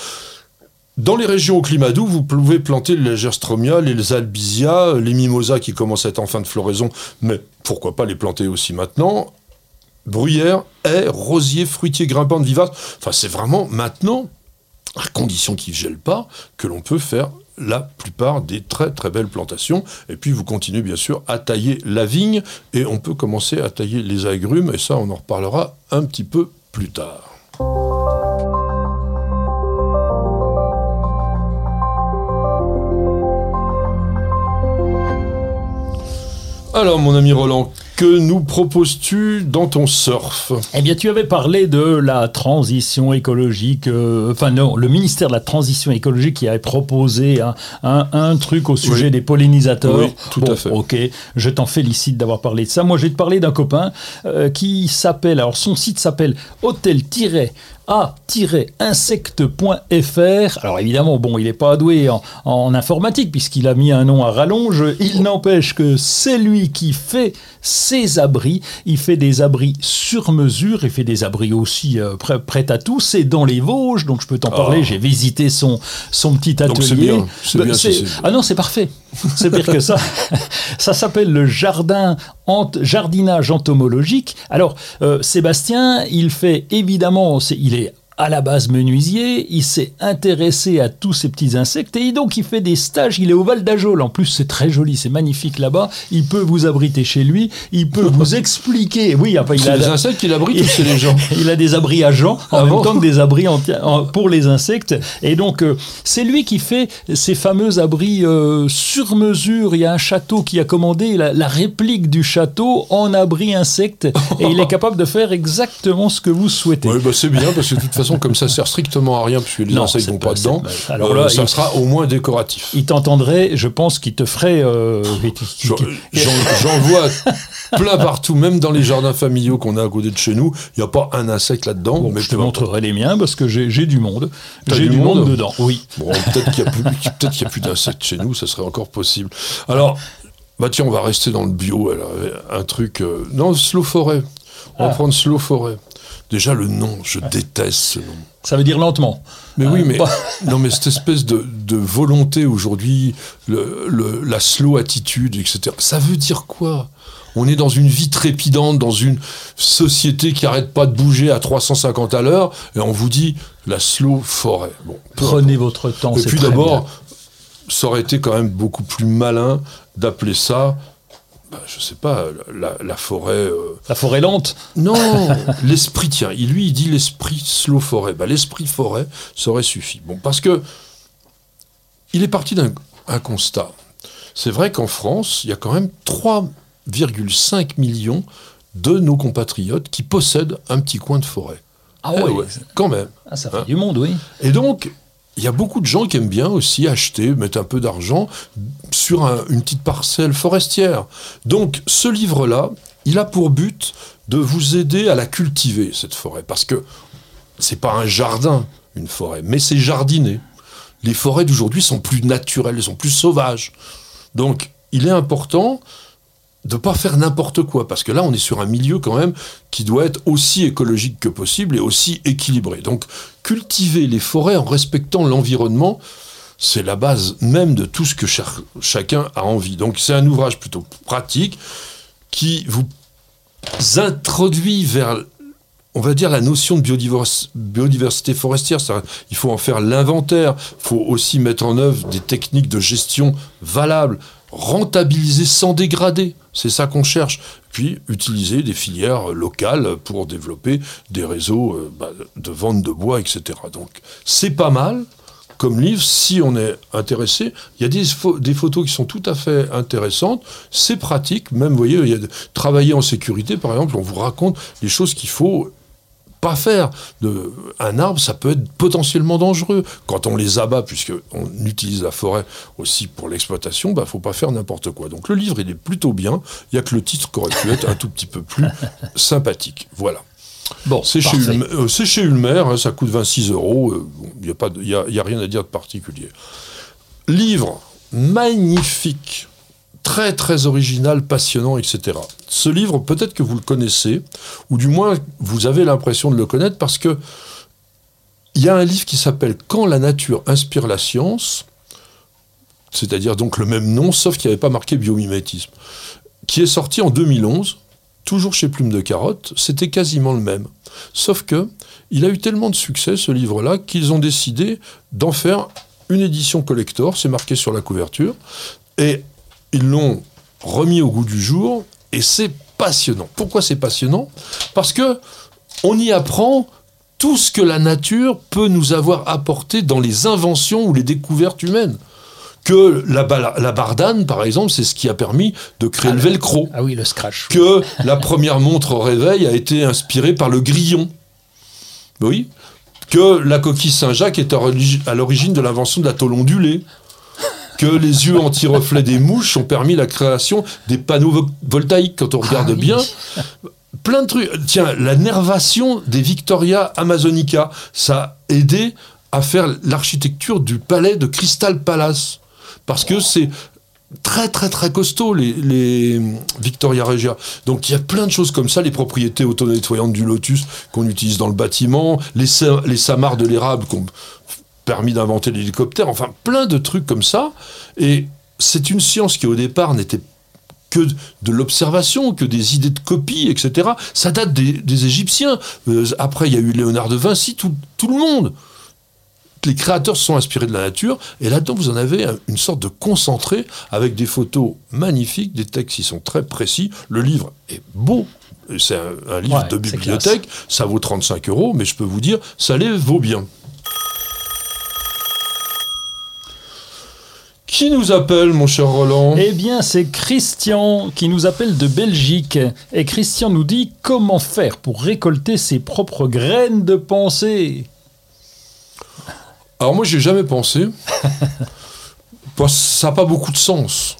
Dans les régions au climat doux, vous pouvez planter les gerstromia, les albizia, les mimosas qui commencent à être en fin de floraison, mais pourquoi pas les planter aussi maintenant Bruyère, haies, rosiers, fruitiers, grimpantes, vivaces. Enfin, c'est vraiment maintenant, à condition qu'ils ne gèlent pas, que l'on peut faire la plupart des très très belles plantations. Et puis vous continuez bien sûr à tailler la vigne et on peut commencer à tailler les agrumes et ça on en reparlera un petit peu plus tard. Alors mon ami Roland, que nous proposes-tu dans ton surf? Eh bien, tu avais parlé de la transition écologique. euh, enfin, non, le ministère de la Transition écologique qui avait proposé un, un- un truc au sujet Oui. des pollinisateurs. Oui, tout à fait. Ok, je t'en félicite d'avoir parlé de ça. Moi, je vais te parler d'un copain euh, qui s'appelle. Alors, son site s'appelle hôtel a-insecte.fr. Alors évidemment, bon, il n'est pas doué en, en informatique puisqu'il a mis un nom à rallonge. Il n'empêche que c'est lui qui fait ses abris. Il fait des abris sur mesure. Il fait des abris aussi euh, prêts prêts à tout. C'est dans les Vosges, donc je peux t'en parler. J'ai visité son, son petit atelier. Donc bien, Bah, ah non, c'est parfait. C'est pire que ça. Ça s'appelle le jardin jardinage entomologique. Alors, euh, Sébastien, il fait évidemment, il est à la base menuisier, il s'est intéressé à tous ces petits insectes et donc il fait des stages, il est au Val d'Ajol, en plus c'est très joli, c'est magnifique là-bas, il peut vous abriter chez lui, il peut vous expliquer, oui, enfin, il a, les insectes qui l'abritent ou c'est les gens il a des abris à en Ah même bon temps que des abris en- pour les insectes. Et donc, euh, c'est lui qui fait ces fameux abris euh, sur mesure. Il y a un château qui a commandé la, la réplique du château en abri insecte. Et il est capable de faire exactement ce que vous souhaitez. Oui, bah c'est bien parce que de toute façon, façon, comme ça sert strictement à rien, puisque les Non, insectes c'est vont pas- pas dedans, alors euh, là, ça il- sera au moins décoratif. Il t'entendrait, je pense qu'il te ferait. euh, J'en vois plein partout, même dans les jardins familiaux qu'on a à côté de chez nous. Il n'y a pas un insecte là-dedans. Bon, mais je te montrerai les miens parce que j'ai du monde. J'ai du monde, monde dedans. Oui. Bon, peut-être qu'il n'y a plus, a plus d'insectes chez nous, ça serait encore possible. Alors, bah tiens, on va rester dans le bio. alors, un truc. euh, non, Slow Forêt. On va Ah. prendre Slow Forêt. Déjà, le nom, je déteste ce nom. Ça veut dire lentement. Mais oui, Ah, mais bah. non, mais cette espèce de, de volonté aujourd'hui, le, le- la slow attitude, etc. Ça veut dire quoi? On est dans une vie trépidante, dans une société qui arrête pas de bouger à 350 à l'heure, et on vous dit la slow forêt. Bon, Prenez votre temps. et puis d'abord, ça aurait été quand même beaucoup plus malin d'appeler ça, bah, je sais pas, la, la forêt. euh, La forêt lente. Non, l'esprit, tiens, il, lui, il dit l'esprit slow forêt. Bah, l'esprit forêt, ça aurait suffi. Bon, parce que il est parti d'un un constat. C'est vrai qu'en France, il y a quand même 3,5 millions de nos compatriotes qui possèdent un petit coin de forêt. Ah Eh ouais. ouais, quand même. Ah, ça fait Hein. du monde, oui. Et donc, il y a beaucoup de gens qui aiment bien aussi acheter, mettre un peu d'argent sur un- une petite parcelle forestière. Donc, ce livre-là, il a pour but de vous aider à la cultiver, cette forêt. Parce que c'est pas un jardin, une forêt, mais c'est jardiné. Les forêts d'aujourd'hui sont plus naturelles, elles sont plus sauvages. Donc, il est important de pas faire n'importe quoi, parce que là, on est sur un milieu quand même qui doit être aussi écologique que possible et aussi équilibré. Donc, cultiver les forêts en respectant l'environnement, c'est la base même de tout ce que chacun a envie. Donc, c'est un ouvrage plutôt pratique qui vous introduit vers, on va dire, la notion de biodivers- biodiversité forestière. Il faut en faire l'inventaire. Il faut aussi mettre en œuvre des techniques de gestion valables, rentabiliser sans dégrader. C'est ça qu'on cherche. Puis utiliser des filières locales pour développer des réseaux euh, bah, de vente de bois, etc. Donc c'est pas mal comme livre si on est intéressé. Il y a des, pho- des photos qui sont tout à fait intéressantes. C'est pratique. Même, vous voyez, il y a de- travailler en sécurité, par exemple, on vous raconte les choses qu'il faut pas faire. De, un arbre, ça peut être potentiellement dangereux. Quand on les abat, puisqu'on utilise la forêt aussi pour l'exploitation, il bah, faut pas faire n'importe quoi. Donc le livre, il est plutôt bien. Il y a que le titre qui aurait pu être un tout petit peu plus sympathique. Voilà. Bon, C'est chez. Ulmer, euh, c'est chez Ulmer, hein, ça coûte 26 euros. euh, bon, Il n'y a, y a rien à dire de particulier. Livre magnifique, très très original, passionnant, etc. Ce livre, peut-être que vous le connaissez, ou du moins vous avez l'impression de le connaître, parce que il y a un livre qui s'appelle Quand la nature inspire la science, c'est-à-dire donc le même nom, sauf qu'il n'y avait pas marqué biomimétisme, qui est sorti en 2011 toujours chez Plume de Carotte, c'était quasiment le même. Sauf que il a eu tellement de succès, ce livre-là, qu'ils ont décidé d'en faire une édition collector, c'est marqué sur la couverture, et ils l'ont remis au goût du jour, et c'est passionnant. Pourquoi c'est passionnant? Parce que on y apprend tout ce que la nature peut nous avoir apporté dans les inventions ou les découvertes humaines. Que la, ba- la bardane, par exemple, c'est ce qui a permis de créer le velcro Ah oui, le scratch. que la première montre au réveil a été inspirée par le grillon. Oui. Que la coquille Saint-Jacques est à l'origine de l'invention de la tôle ondulée. Que les yeux anti-reflets des mouches ont permis la création des panneaux vo- voltaïques, quand on regarde Ah oui. bien. Plein de trucs. Tiens, la nervation des Victoria Amazonica, ça a aidé à faire l'architecture du palais de Crystal Palace. Parce que c'est très très très costaud les, les Victoria Regia. Donc il y a plein de choses comme ça, les propriétés auto-nettoyantes du lotus qu'on utilise dans le bâtiment, les, les samars de l'érable qui ont permis d'inventer l'hélicoptère, enfin plein de trucs comme ça. Et c'est une science qui au départ n'était que de l'observation, que des idées de copie, etc. Ça date des, des Égyptiens. Euh, après, il y a eu Léonard de Vinci, tout, tout le monde les créateurs se sont inspirés de la nature, et là-dedans, vous en avez un- une sorte de concentré avec des photos magnifiques, des textes qui sont très précis. Le livre est beau. C'est un, un livre Ouais, de bibliothèque, ça vaut 35 euros, mais je peux vous dire, ça les vaut bien. Qui nous appelle, mon cher Roland? Eh bien, c'est Christian qui nous appelle de Belgique. Et Christian nous dit comment faire pour récolter ses propres graines de pensée. Alors moi, j'ai jamais pensé. parce que ça n'a pas beaucoup de sens.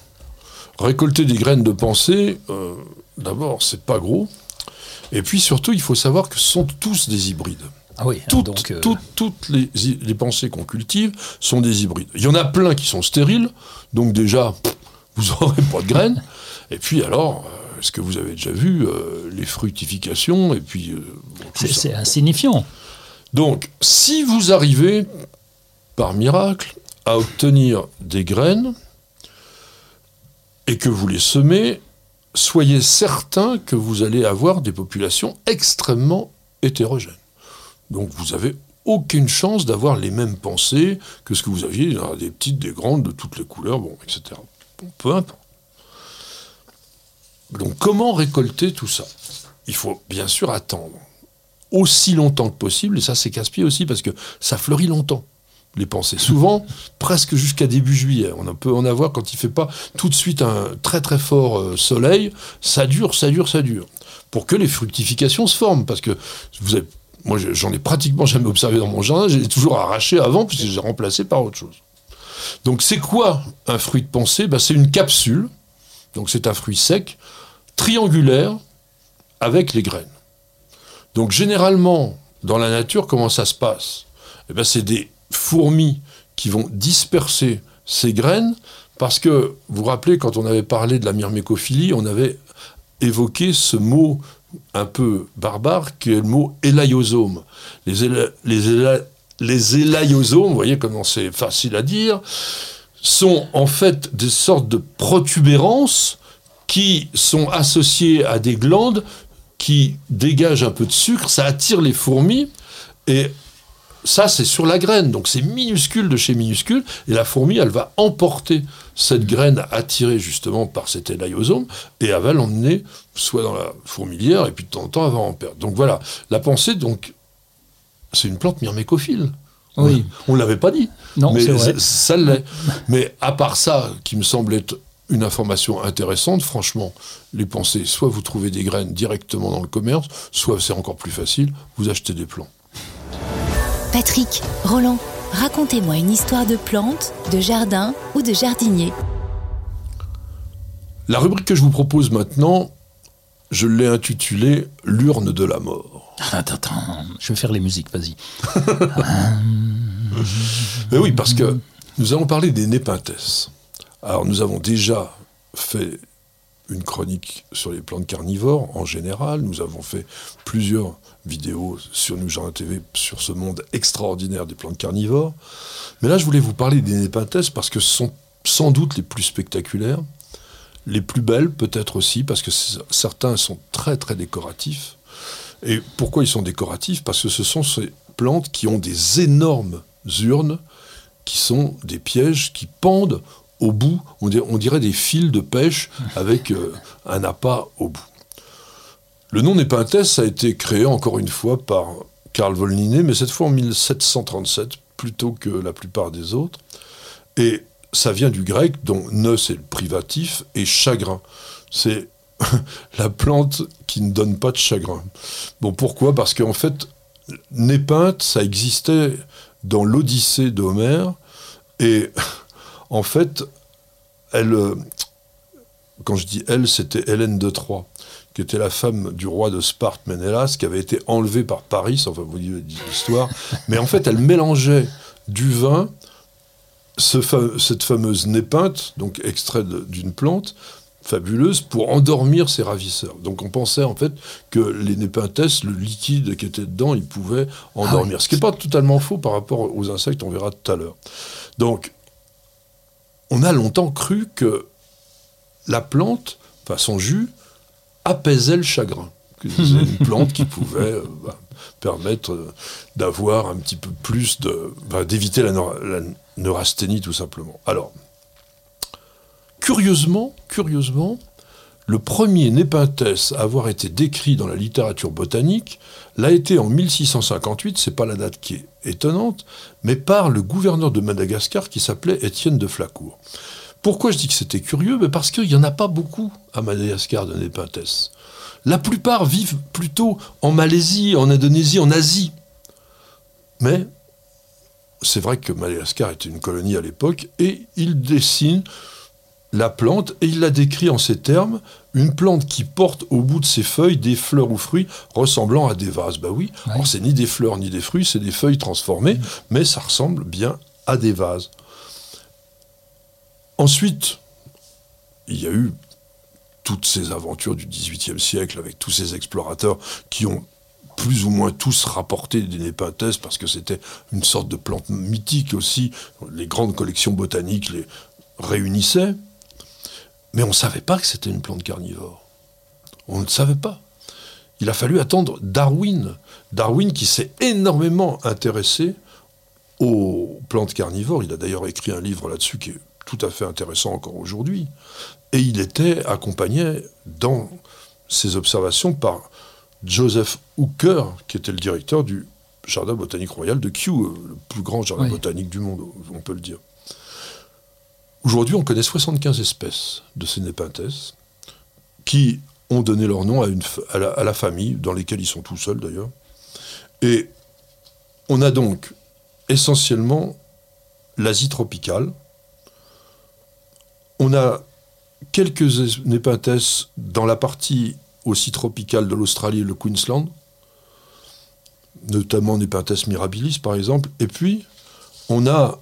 Récolter des graines de pensée, euh, d'abord, c'est pas gros. Et puis surtout, il faut savoir que ce sont tous des hybrides. Ah oui, Toutes, donc, euh, toutes, toutes les, les pensées qu'on cultive sont des hybrides. Il y en a plein qui sont stériles, donc déjà, pff, vous n'aurez pas de graines. Et puis alors, euh, est-ce que vous avez déjà vu euh, les fructifications et puis euh, bon, c'est insignifiant. Donc, si vous arrivez, par miracle, à obtenir des graines et que vous les semez, soyez certain que vous allez avoir des populations extrêmement hétérogènes. Donc, vous avez aucune chance d'avoir les mêmes pensées que ce que vous aviez, des petites, des grandes, de toutes les couleurs, bon, etc. Bon, peu importe. Donc, comment récolter tout ça? Il faut bien sûr attendre aussi longtemps que possible, et ça c'est casse-pied aussi parce que ça fleurit longtemps. Les pensées, souvent presque jusqu'à début juillet. On peut en avoir quand il fait pas tout de suite un très très fort euh, soleil. Ça dure, ça dure, ça dure, pour que les fructifications se forment. Parce que vous avez, moi je- j'en ai pratiquement jamais observé dans mon jardin. J'ai toujours arraché avant puisque j'ai remplacé par autre chose. Donc c'est quoi un fruit de pensée? Ben, C'est une capsule. Donc c'est un fruit sec, triangulaire, avec les graines. Donc généralement, dans la nature, comment ça se passe? Eh ben, C'est des fourmis qui vont disperser ces graines, parce que, vous vous rappelez, quand on avait parlé de la myrmécophilie, on avait évoqué ce mot un peu barbare, qui est le mot élaiosome. Les, éla- les, éla- les élaiosomes, vous voyez comment c'est facile à dire, sont en fait des sortes de protubérances qui sont associées à des glandes qui dégagent un peu de sucre, ça attire les fourmis, et ça c'est sur la graine, donc c'est minuscule de chez minuscule, et la fourmi elle va emporter cette graine attirée justement par cet élaïosome, et elle va l'emmener soit dans la fourmilière, et puis de temps en temps elle va en perdre. Donc voilà, la pensée, donc, c'est une plante myrmécophile. Oui. On ne l'avait pas dit. Non, mais c'est vrai. ça l'est. Mais à part ça, qui me semble être une information intéressante, franchement, les pensées, soit vous trouvez des graines directement dans le commerce, soit c'est encore plus facile, vous achetez des plants. Patrick, Roland, racontez-moi une histoire de plante, de jardin ou de jardinier. La rubrique que je vous propose maintenant, je l'ai intitulée L'urne de la mort. Attends, attends, je vais faire les musiques, vas-y. Mais oui, parce que nous allons parler des népenthes. Alors nous avons déjà fait une chronique sur les plantes carnivores en général. Nous avons fait plusieurs vidéos sur Nous Jardin TV sur ce monde extraordinaire des plantes carnivores. Mais là, je voulais vous parler des népenthes parce que ce sont sans doute les plus spectaculaires, les plus belles peut-être aussi, parce que certains sont très très décoratifs. Et pourquoi ils sont décoratifs? Parce que ce sont ces plantes qui ont des énormes urnes, qui sont des pièges qui pendent au bout, on dirait, des fils de pêche avec euh, un appât au bout. Le nom Népenthes a été créé encore une fois par Carl von Linné, mais cette fois en 1737, plutôt que la plupart des autres. Et ça vient du grec, dont ne c'est le privatif, et chagrin. C'est la plante qui ne donne pas de chagrin. Bon, pourquoi? Parce qu'en fait, Népenthe, ça existait dans l'Odyssée d'Homère, et en fait, elle, euh, quand je dis elle, c'était Hélène de Troie, qui était la femme du roi de Sparte, Ménélas, qui avait été enlevée par Paris, enfin vous dites l'histoire, mais en fait, elle mélangeait du vin, ce fa- cette fameuse népenthe, donc extrait d'une plante, fabuleuse pour endormir ses ravisseurs. Donc on pensait en fait que les népenthes, le liquide qui était dedans, il pouvait endormir. oui. Ce qui n'est pas totalement faux par rapport aux insectes, on verra tout à l'heure. Donc on a longtemps cru que la plante, enfin son jus, apaisait le chagrin. C'est une plante qui pouvait euh, bah, permettre euh, d'avoir un petit peu plus de. bah, d'éviter la neurasthénie tout simplement. Alors, curieusement, curieusement, le premier Népenthes à avoir été décrit dans la littérature botanique l'a été en 1658, c'est pas la date qui est étonnante, mais par le gouverneur de Madagascar qui s'appelait Étienne de Flacourt. Pourquoi je dis que c'était curieux? Ben Parce qu'il n'y en a pas beaucoup à Madagascar de Népenthes. La plupart vivent plutôt en Malaisie, en Indonésie, en Asie. Mais c'est vrai que Madagascar était une colonie à l'époque, et il dessine la plante et il la décrit en ces termes une plante qui porte au bout de ses feuilles des fleurs ou fruits ressemblant à des vases. Bah oui, Ouais. alors c'est ni des fleurs ni des fruits, c'est des feuilles transformées, mais ça ressemble bien à des vases. Ensuite, il y a eu toutes ces aventures du XVIIIe siècle avec tous ces explorateurs qui ont plus ou moins tous rapporté des népenthes parce que c'était une sorte de plante mythique aussi. Les grandes collections botaniques les réunissaient. Mais on ne savait pas que c'était une plante carnivore. On ne le savait pas. Il a fallu attendre Darwin. Darwin qui s'est énormément intéressé aux plantes carnivores. Il a d'ailleurs écrit un livre là-dessus qui est tout à fait intéressant encore aujourd'hui. Et il était accompagné dans ses observations par Joseph Hooker, qui était le directeur du Jardin botanique royal de Kew, euh, le plus grand jardin Oui. botanique du monde, on peut le dire. Aujourd'hui, on connaît 75 espèces de ces népenthes qui ont donné leur nom à, une, à, la, famille, dans lesquelles ils sont tout seuls d'ailleurs. Et on a donc essentiellement l'Asie tropicale. On a quelques es- népenthes dans la partie aussi tropicale de l'Australie et le Queensland, notamment Nepenthes mirabilis par exemple. Et puis, on a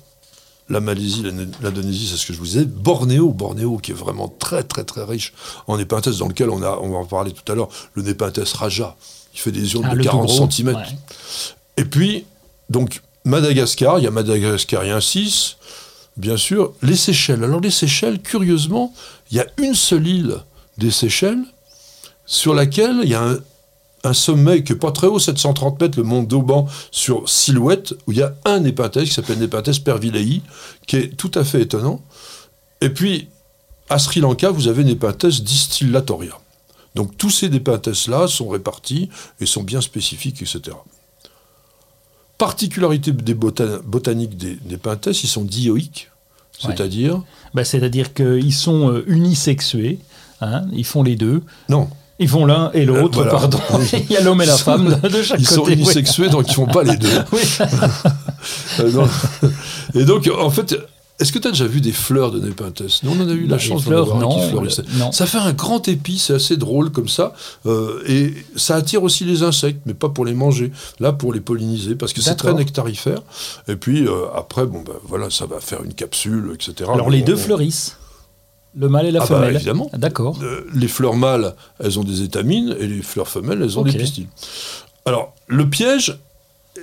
la Malaisie, l'In- l'Indonésie, c'est ce que je vous disais, Bornéo, Bornéo qui est vraiment très très très riche en népenthes, dans lequel on, a, on va en parler tout à l'heure, le népenthes raja, qui fait des urnes Ah, de le tout 40 gros. cm. Ouais. Et puis, donc, Madagascar, il y a Madagascarien 6, bien sûr, les Seychelles. Alors, les Seychelles, curieusement, il y a une seule île des Seychelles sur laquelle il y a un, un sommet qui n'est pas très haut, 730 mètres, le mont d'Auban sur Silhouette, où il y a un népenthes qui s'appelle Nepenthes pervillei, qui est tout à fait étonnant. Et puis, à Sri Lanka, vous avez Nepenthes distillatoria. Donc, tous ces népenthes-là sont répartis et sont bien spécifiques, etc. Particularité des botan- botaniques des népenthes, ils sont dioïques, Ouais. c'est-à-dire... Bah, C'est-à-dire qu'ils sont euh, unisexués, hein, ils font les deux. Non, Ils font l'un et l'autre, Euh, voilà. pardon. Il y a l'homme et la femme de, chaque ils sont côté. oui. unisexués, donc ils font pas les deux. Oui. Euh. Et donc, en fait, est-ce que tu as déjà vu des fleurs de népenthes Nous, on en a eu Bah, la les chance d'en fleurs, avoir qui non, non. Ça fait un grand épi, c'est assez drôle comme ça. euh, et ça attire aussi les insectes, mais pas pour les manger. Là, pour les polliniser, parce que c'est très nectarifère. Et puis, euh, après, bon, ben, voilà, ça va faire une capsule, etc. Alors les deux on- fleurissent. Le mâle et la Ah bah, femelle. évidemment. Ah, D'accord. Euh, les fleurs mâles, elles ont des étamines, et les fleurs femelles, elles ont des pistils. Alors, le piège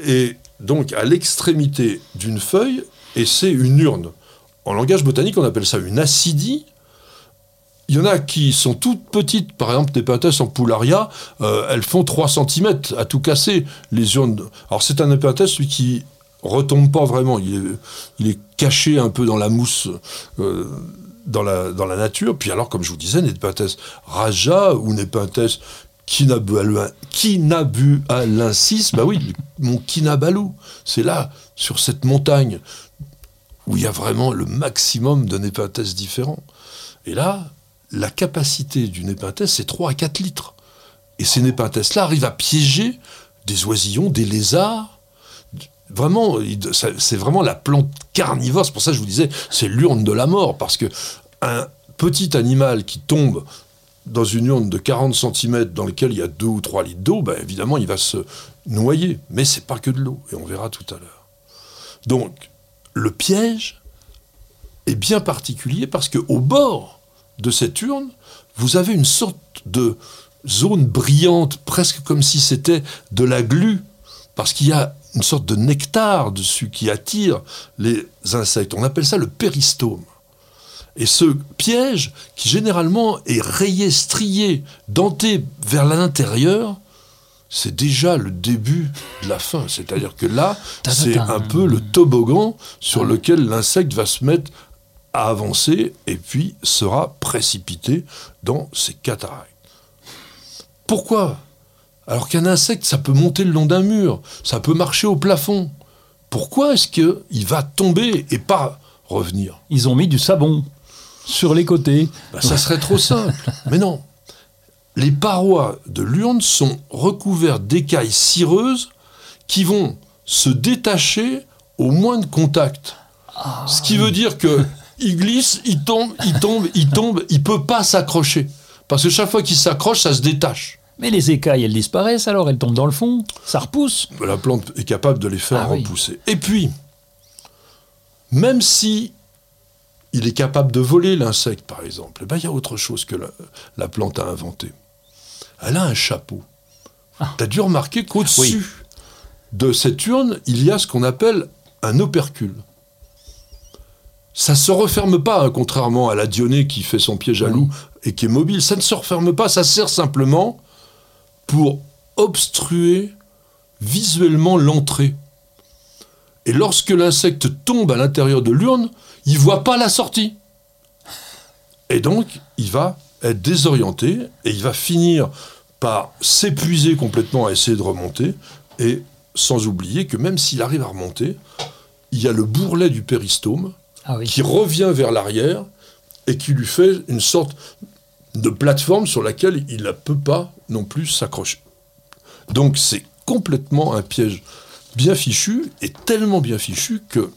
est donc à l'extrémité d'une feuille, et c'est une urne. En langage botanique, on appelle ça une acidie. Il y en a qui sont toutes petites, par exemple des penthes en poularia, euh, elles font 3 cm à tout casser, les urnes. Alors c'est un épinthes, celui qui retombe pas vraiment, il est, il est caché un peu dans la mousse euh, dans, la, nature. Puis alors, comme je vous disais, Nepenthes raja ou Nepenthes kinabalensis, bah oui, mon Kinabalu, c'est là, sur cette montagne, où il y a vraiment le maximum de Nepenthes différents. Et là, la capacité du Nepenthes, c'est 3 à 4 litres. Et ces Nepenthes-là arrivent à piéger des oisillons, des lézards. Vraiment, c'est vraiment la plante carnivore. C'est pour ça que je vous disais, c'est l'urne de la mort. Parce que un petit animal qui tombe dans une urne de 40 cm dans laquelle il y a 2 ou 3 litres d'eau, ben évidemment, il va se noyer. Mais c'est pas que de l'eau. Et on verra tout à l'heure. Donc, le piège est bien particulier parce qu'au bord de cette urne, vous avez une sorte de zone brillante, presque comme si c'était de la glu, parce qu'il y a une sorte de nectar dessus qui attire les insectes. On appelle ça le péristome. Et ce piège, qui généralement est rayé, strié, denté vers l'intérieur, c'est déjà le début de la fin. C'est-à-dire que là, c'est un peu le toboggan sur lequel l'insecte va se mettre à avancer et puis sera précipité dans ses cataractes. Pourquoi Alors qu'un insecte, ça peut monter le long d'un mur, ça peut marcher au plafond. Pourquoi est-ce qu'il va tomber et pas revenir? Ils ont mis du savon sur les côtés. Ben, Ça serait trop simple. Mais non. Les parois de l'urne sont recouvertes d'écailles cireuses qui vont se détacher au moins de contact. Ce qui veut dire que il glisse, il tombe, il tombe, il tombe, il peut pas s'accrocher. Parce que chaque fois qu'il s'accroche, ça se détache. Mais les écailles, elles disparaissent alors, elles tombent dans le fond, ça repousse. La plante est capable de les faire Ah oui. repousser. Et puis, même si il est capable de voler l'insecte, par exemple, eh ben, il y a autre chose que la, la plante a inventé. Elle a un chapeau. Ah. Tu as dû remarquer qu'au-dessus de cette urne, il y a ce qu'on appelle un opercule. Ça se referme pas, hein, contrairement à la dionée qui fait son piège à loup et qui est mobile. Ça ne se referme pas, ça sert simplement pour obstruer visuellement l'entrée. Et lorsque l'insecte tombe à l'intérieur de l'urne, il voit pas la sortie. Et donc, il va être désorienté et il va finir par s'épuiser complètement à essayer de remonter. Et sans oublier que même s'il arrive à remonter, il y a le bourrelet du péristome Ah oui. qui revient vers l'arrière et qui lui fait une sorte de plateforme sur laquelle il ne peut pas non plus s'accrocher. Donc c'est complètement un piège bien fichu et tellement bien fichu que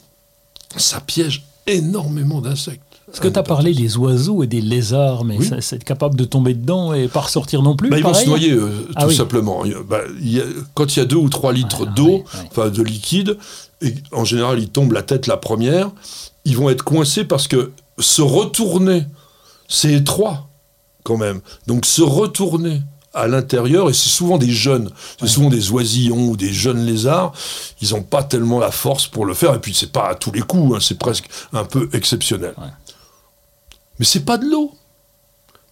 ça piège énormément d'insectes. Parce que tu as parlé des oiseaux et des lézards, mais Oui. c'est capable de tomber dedans et pas ressortir non plus. Bah, ils vont se noyer, euh, Ah tout oui. simplement. Bah, y a- quand il y a deux ou trois litres Ah, d'eau, oui, de liquide, et en général ils tombent la tête la première, ils vont être coincés parce que se retourner, c'est étroit quand même. Donc se retourner à l'intérieur, et c'est souvent des jeunes, c'est souvent des oisillons ou des jeunes lézards, ils n'ont pas tellement la force pour le faire, et puis c'est pas à tous les coups, hein, c'est presque un peu exceptionnel. Ouais. Mais c'est pas de l'eau.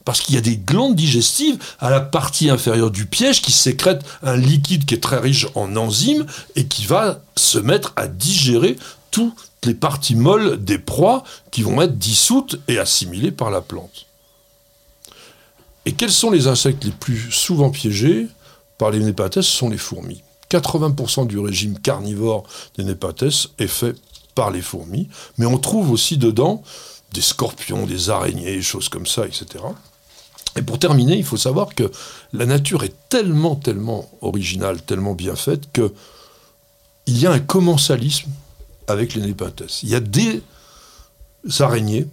Parce qu'il y a des glandes digestives à la partie inférieure du piège qui sécrètent un liquide qui est très riche en enzymes et qui va se mettre à digérer toutes les parties molles des proies qui vont être dissoutes et assimilées par la plante. Et quels sont les insectes les plus souvent piégés par les népatès Ce sont les fourmis. 80% du régime carnivore des népatès est fait par les fourmis, mais on trouve aussi dedans des scorpions, des araignées, choses comme ça, etc. Et pour terminer, il faut savoir que la nature est tellement, tellement originale, tellement bien faite, que il y a un commensalisme avec les népenthes. Il y a des araignées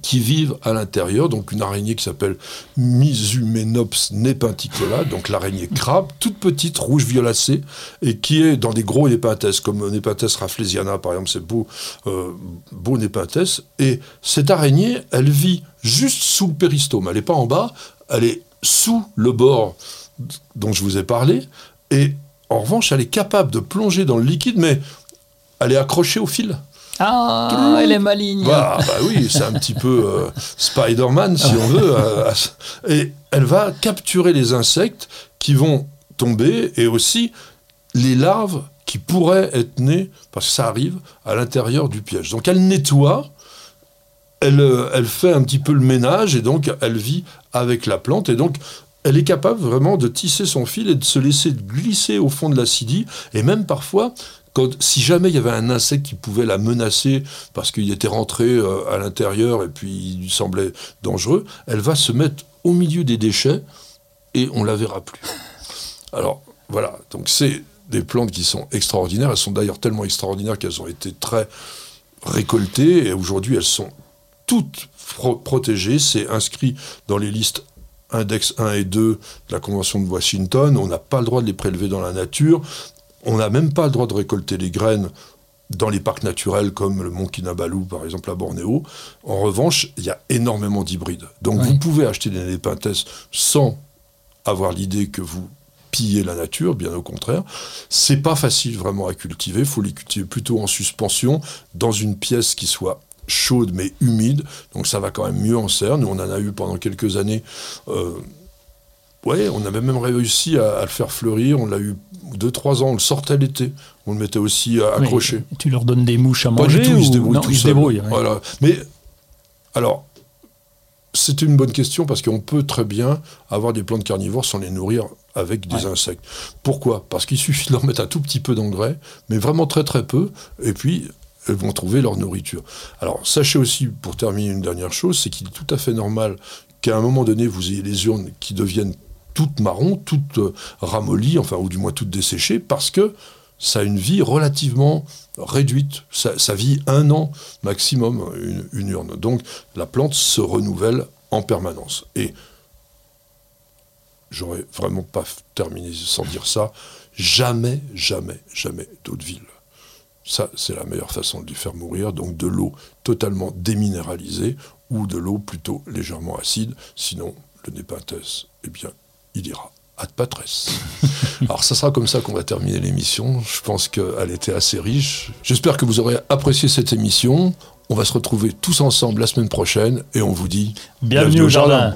qui vivent à l'intérieur, donc une araignée qui s'appelle Misumenops nepenticola, donc l'araignée crabe, toute petite, rouge violacée, et qui est dans des gros népenthes, comme Nepenthes rafflesiana par exemple, c'est beau, euh, beau et cette araignée, elle vit juste sous le péristome, elle n'est pas en bas, elle est sous le bord dont je vous ai parlé, et en revanche, elle est capable de plonger dans le liquide, mais elle est accrochée au fil. Ah, elle est maligne. Bah, bah oui, c'est un petit peu euh, Spider-Man, si on veut. euh, et elle va capturer les insectes qui vont tomber et aussi les larves qui pourraient être nées, parce que ça arrive, à l'intérieur du piège. Donc elle nettoie, elle, euh, elle fait un petit peu le ménage et donc elle vit avec la plante et donc elle est capable vraiment de tisser son fil et de se laisser glisser au fond de l'acidie et même parfois quand, si jamais il y avait un insecte qui pouvait la menacer parce qu'il était rentré euh, à l'intérieur et puis il lui semblait dangereux, elle va se mettre au milieu des déchets et on la verra plus. Alors voilà, donc c'est des plantes qui sont extraordinaires. Elles sont d'ailleurs tellement extraordinaires qu'elles ont été très récoltées et aujourd'hui elles sont toutes pro- protégées. C'est inscrit dans les listes index 1 et 2 de la Convention de Washington. On n'a pas le droit de les prélever dans la nature. On n'a même pas le droit de récolter les graines dans les parcs naturels comme le mont Kinabalu, par exemple, à Bornéo. En revanche, il y a énormément d'hybrides. Donc Oui. vous pouvez acheter des népenthes sans avoir l'idée que vous pillez la nature, bien au contraire. C'est pas facile vraiment à cultiver. Il faut les cultiver plutôt en suspension, dans une pièce qui soit chaude mais humide. Donc ça va quand même mieux en serre. Nous, on en a eu pendant quelques années. euh, Ouais, on avait même réussi à, à le faire fleurir. On l'a eu deux, trois ans. On le sortait l'été. On le mettait aussi Oui. accroché. Tu leur donnes des mouches à Pas manger du tout, ou... ils se débrouillent non, tout ils se seuls. débrouillent. ouais. Voilà. Mais alors, c'est une bonne question parce qu'on peut très bien avoir des plantes carnivores sans les nourrir avec des Ouais. insectes. Pourquoi? Parce qu'il suffit de leur mettre un tout petit peu d'engrais, mais vraiment très très peu, et puis elles vont trouver leur nourriture. Alors, sachez aussi, pour terminer une dernière chose, c'est qu'il est tout à fait normal qu'à un moment donné, vous ayez les urnes qui deviennent toutes marron, toutes euh, ramollies, enfin, ou du moins toutes desséchées, parce que ça a une vie relativement réduite. Ça, vit un an maximum, une, urne. Donc la plante se renouvelle en permanence. Et j'aurais vraiment pas terminé sans dire ça. Jamais, jamais, jamais d'eau de ville. Ça, c'est la meilleure façon de lui faire mourir. Donc de l'eau totalement déminéralisée ou de l'eau plutôt légèrement acide. Sinon, le népenthes, eh bien, il ira ad patresse. Alors ça sera comme ça qu'on va terminer l'émission. Je pense qu'elle était assez riche. J'espère que vous aurez apprécié cette émission. On va se retrouver tous ensemble la semaine prochaine et on vous dit bienvenue, au jardin.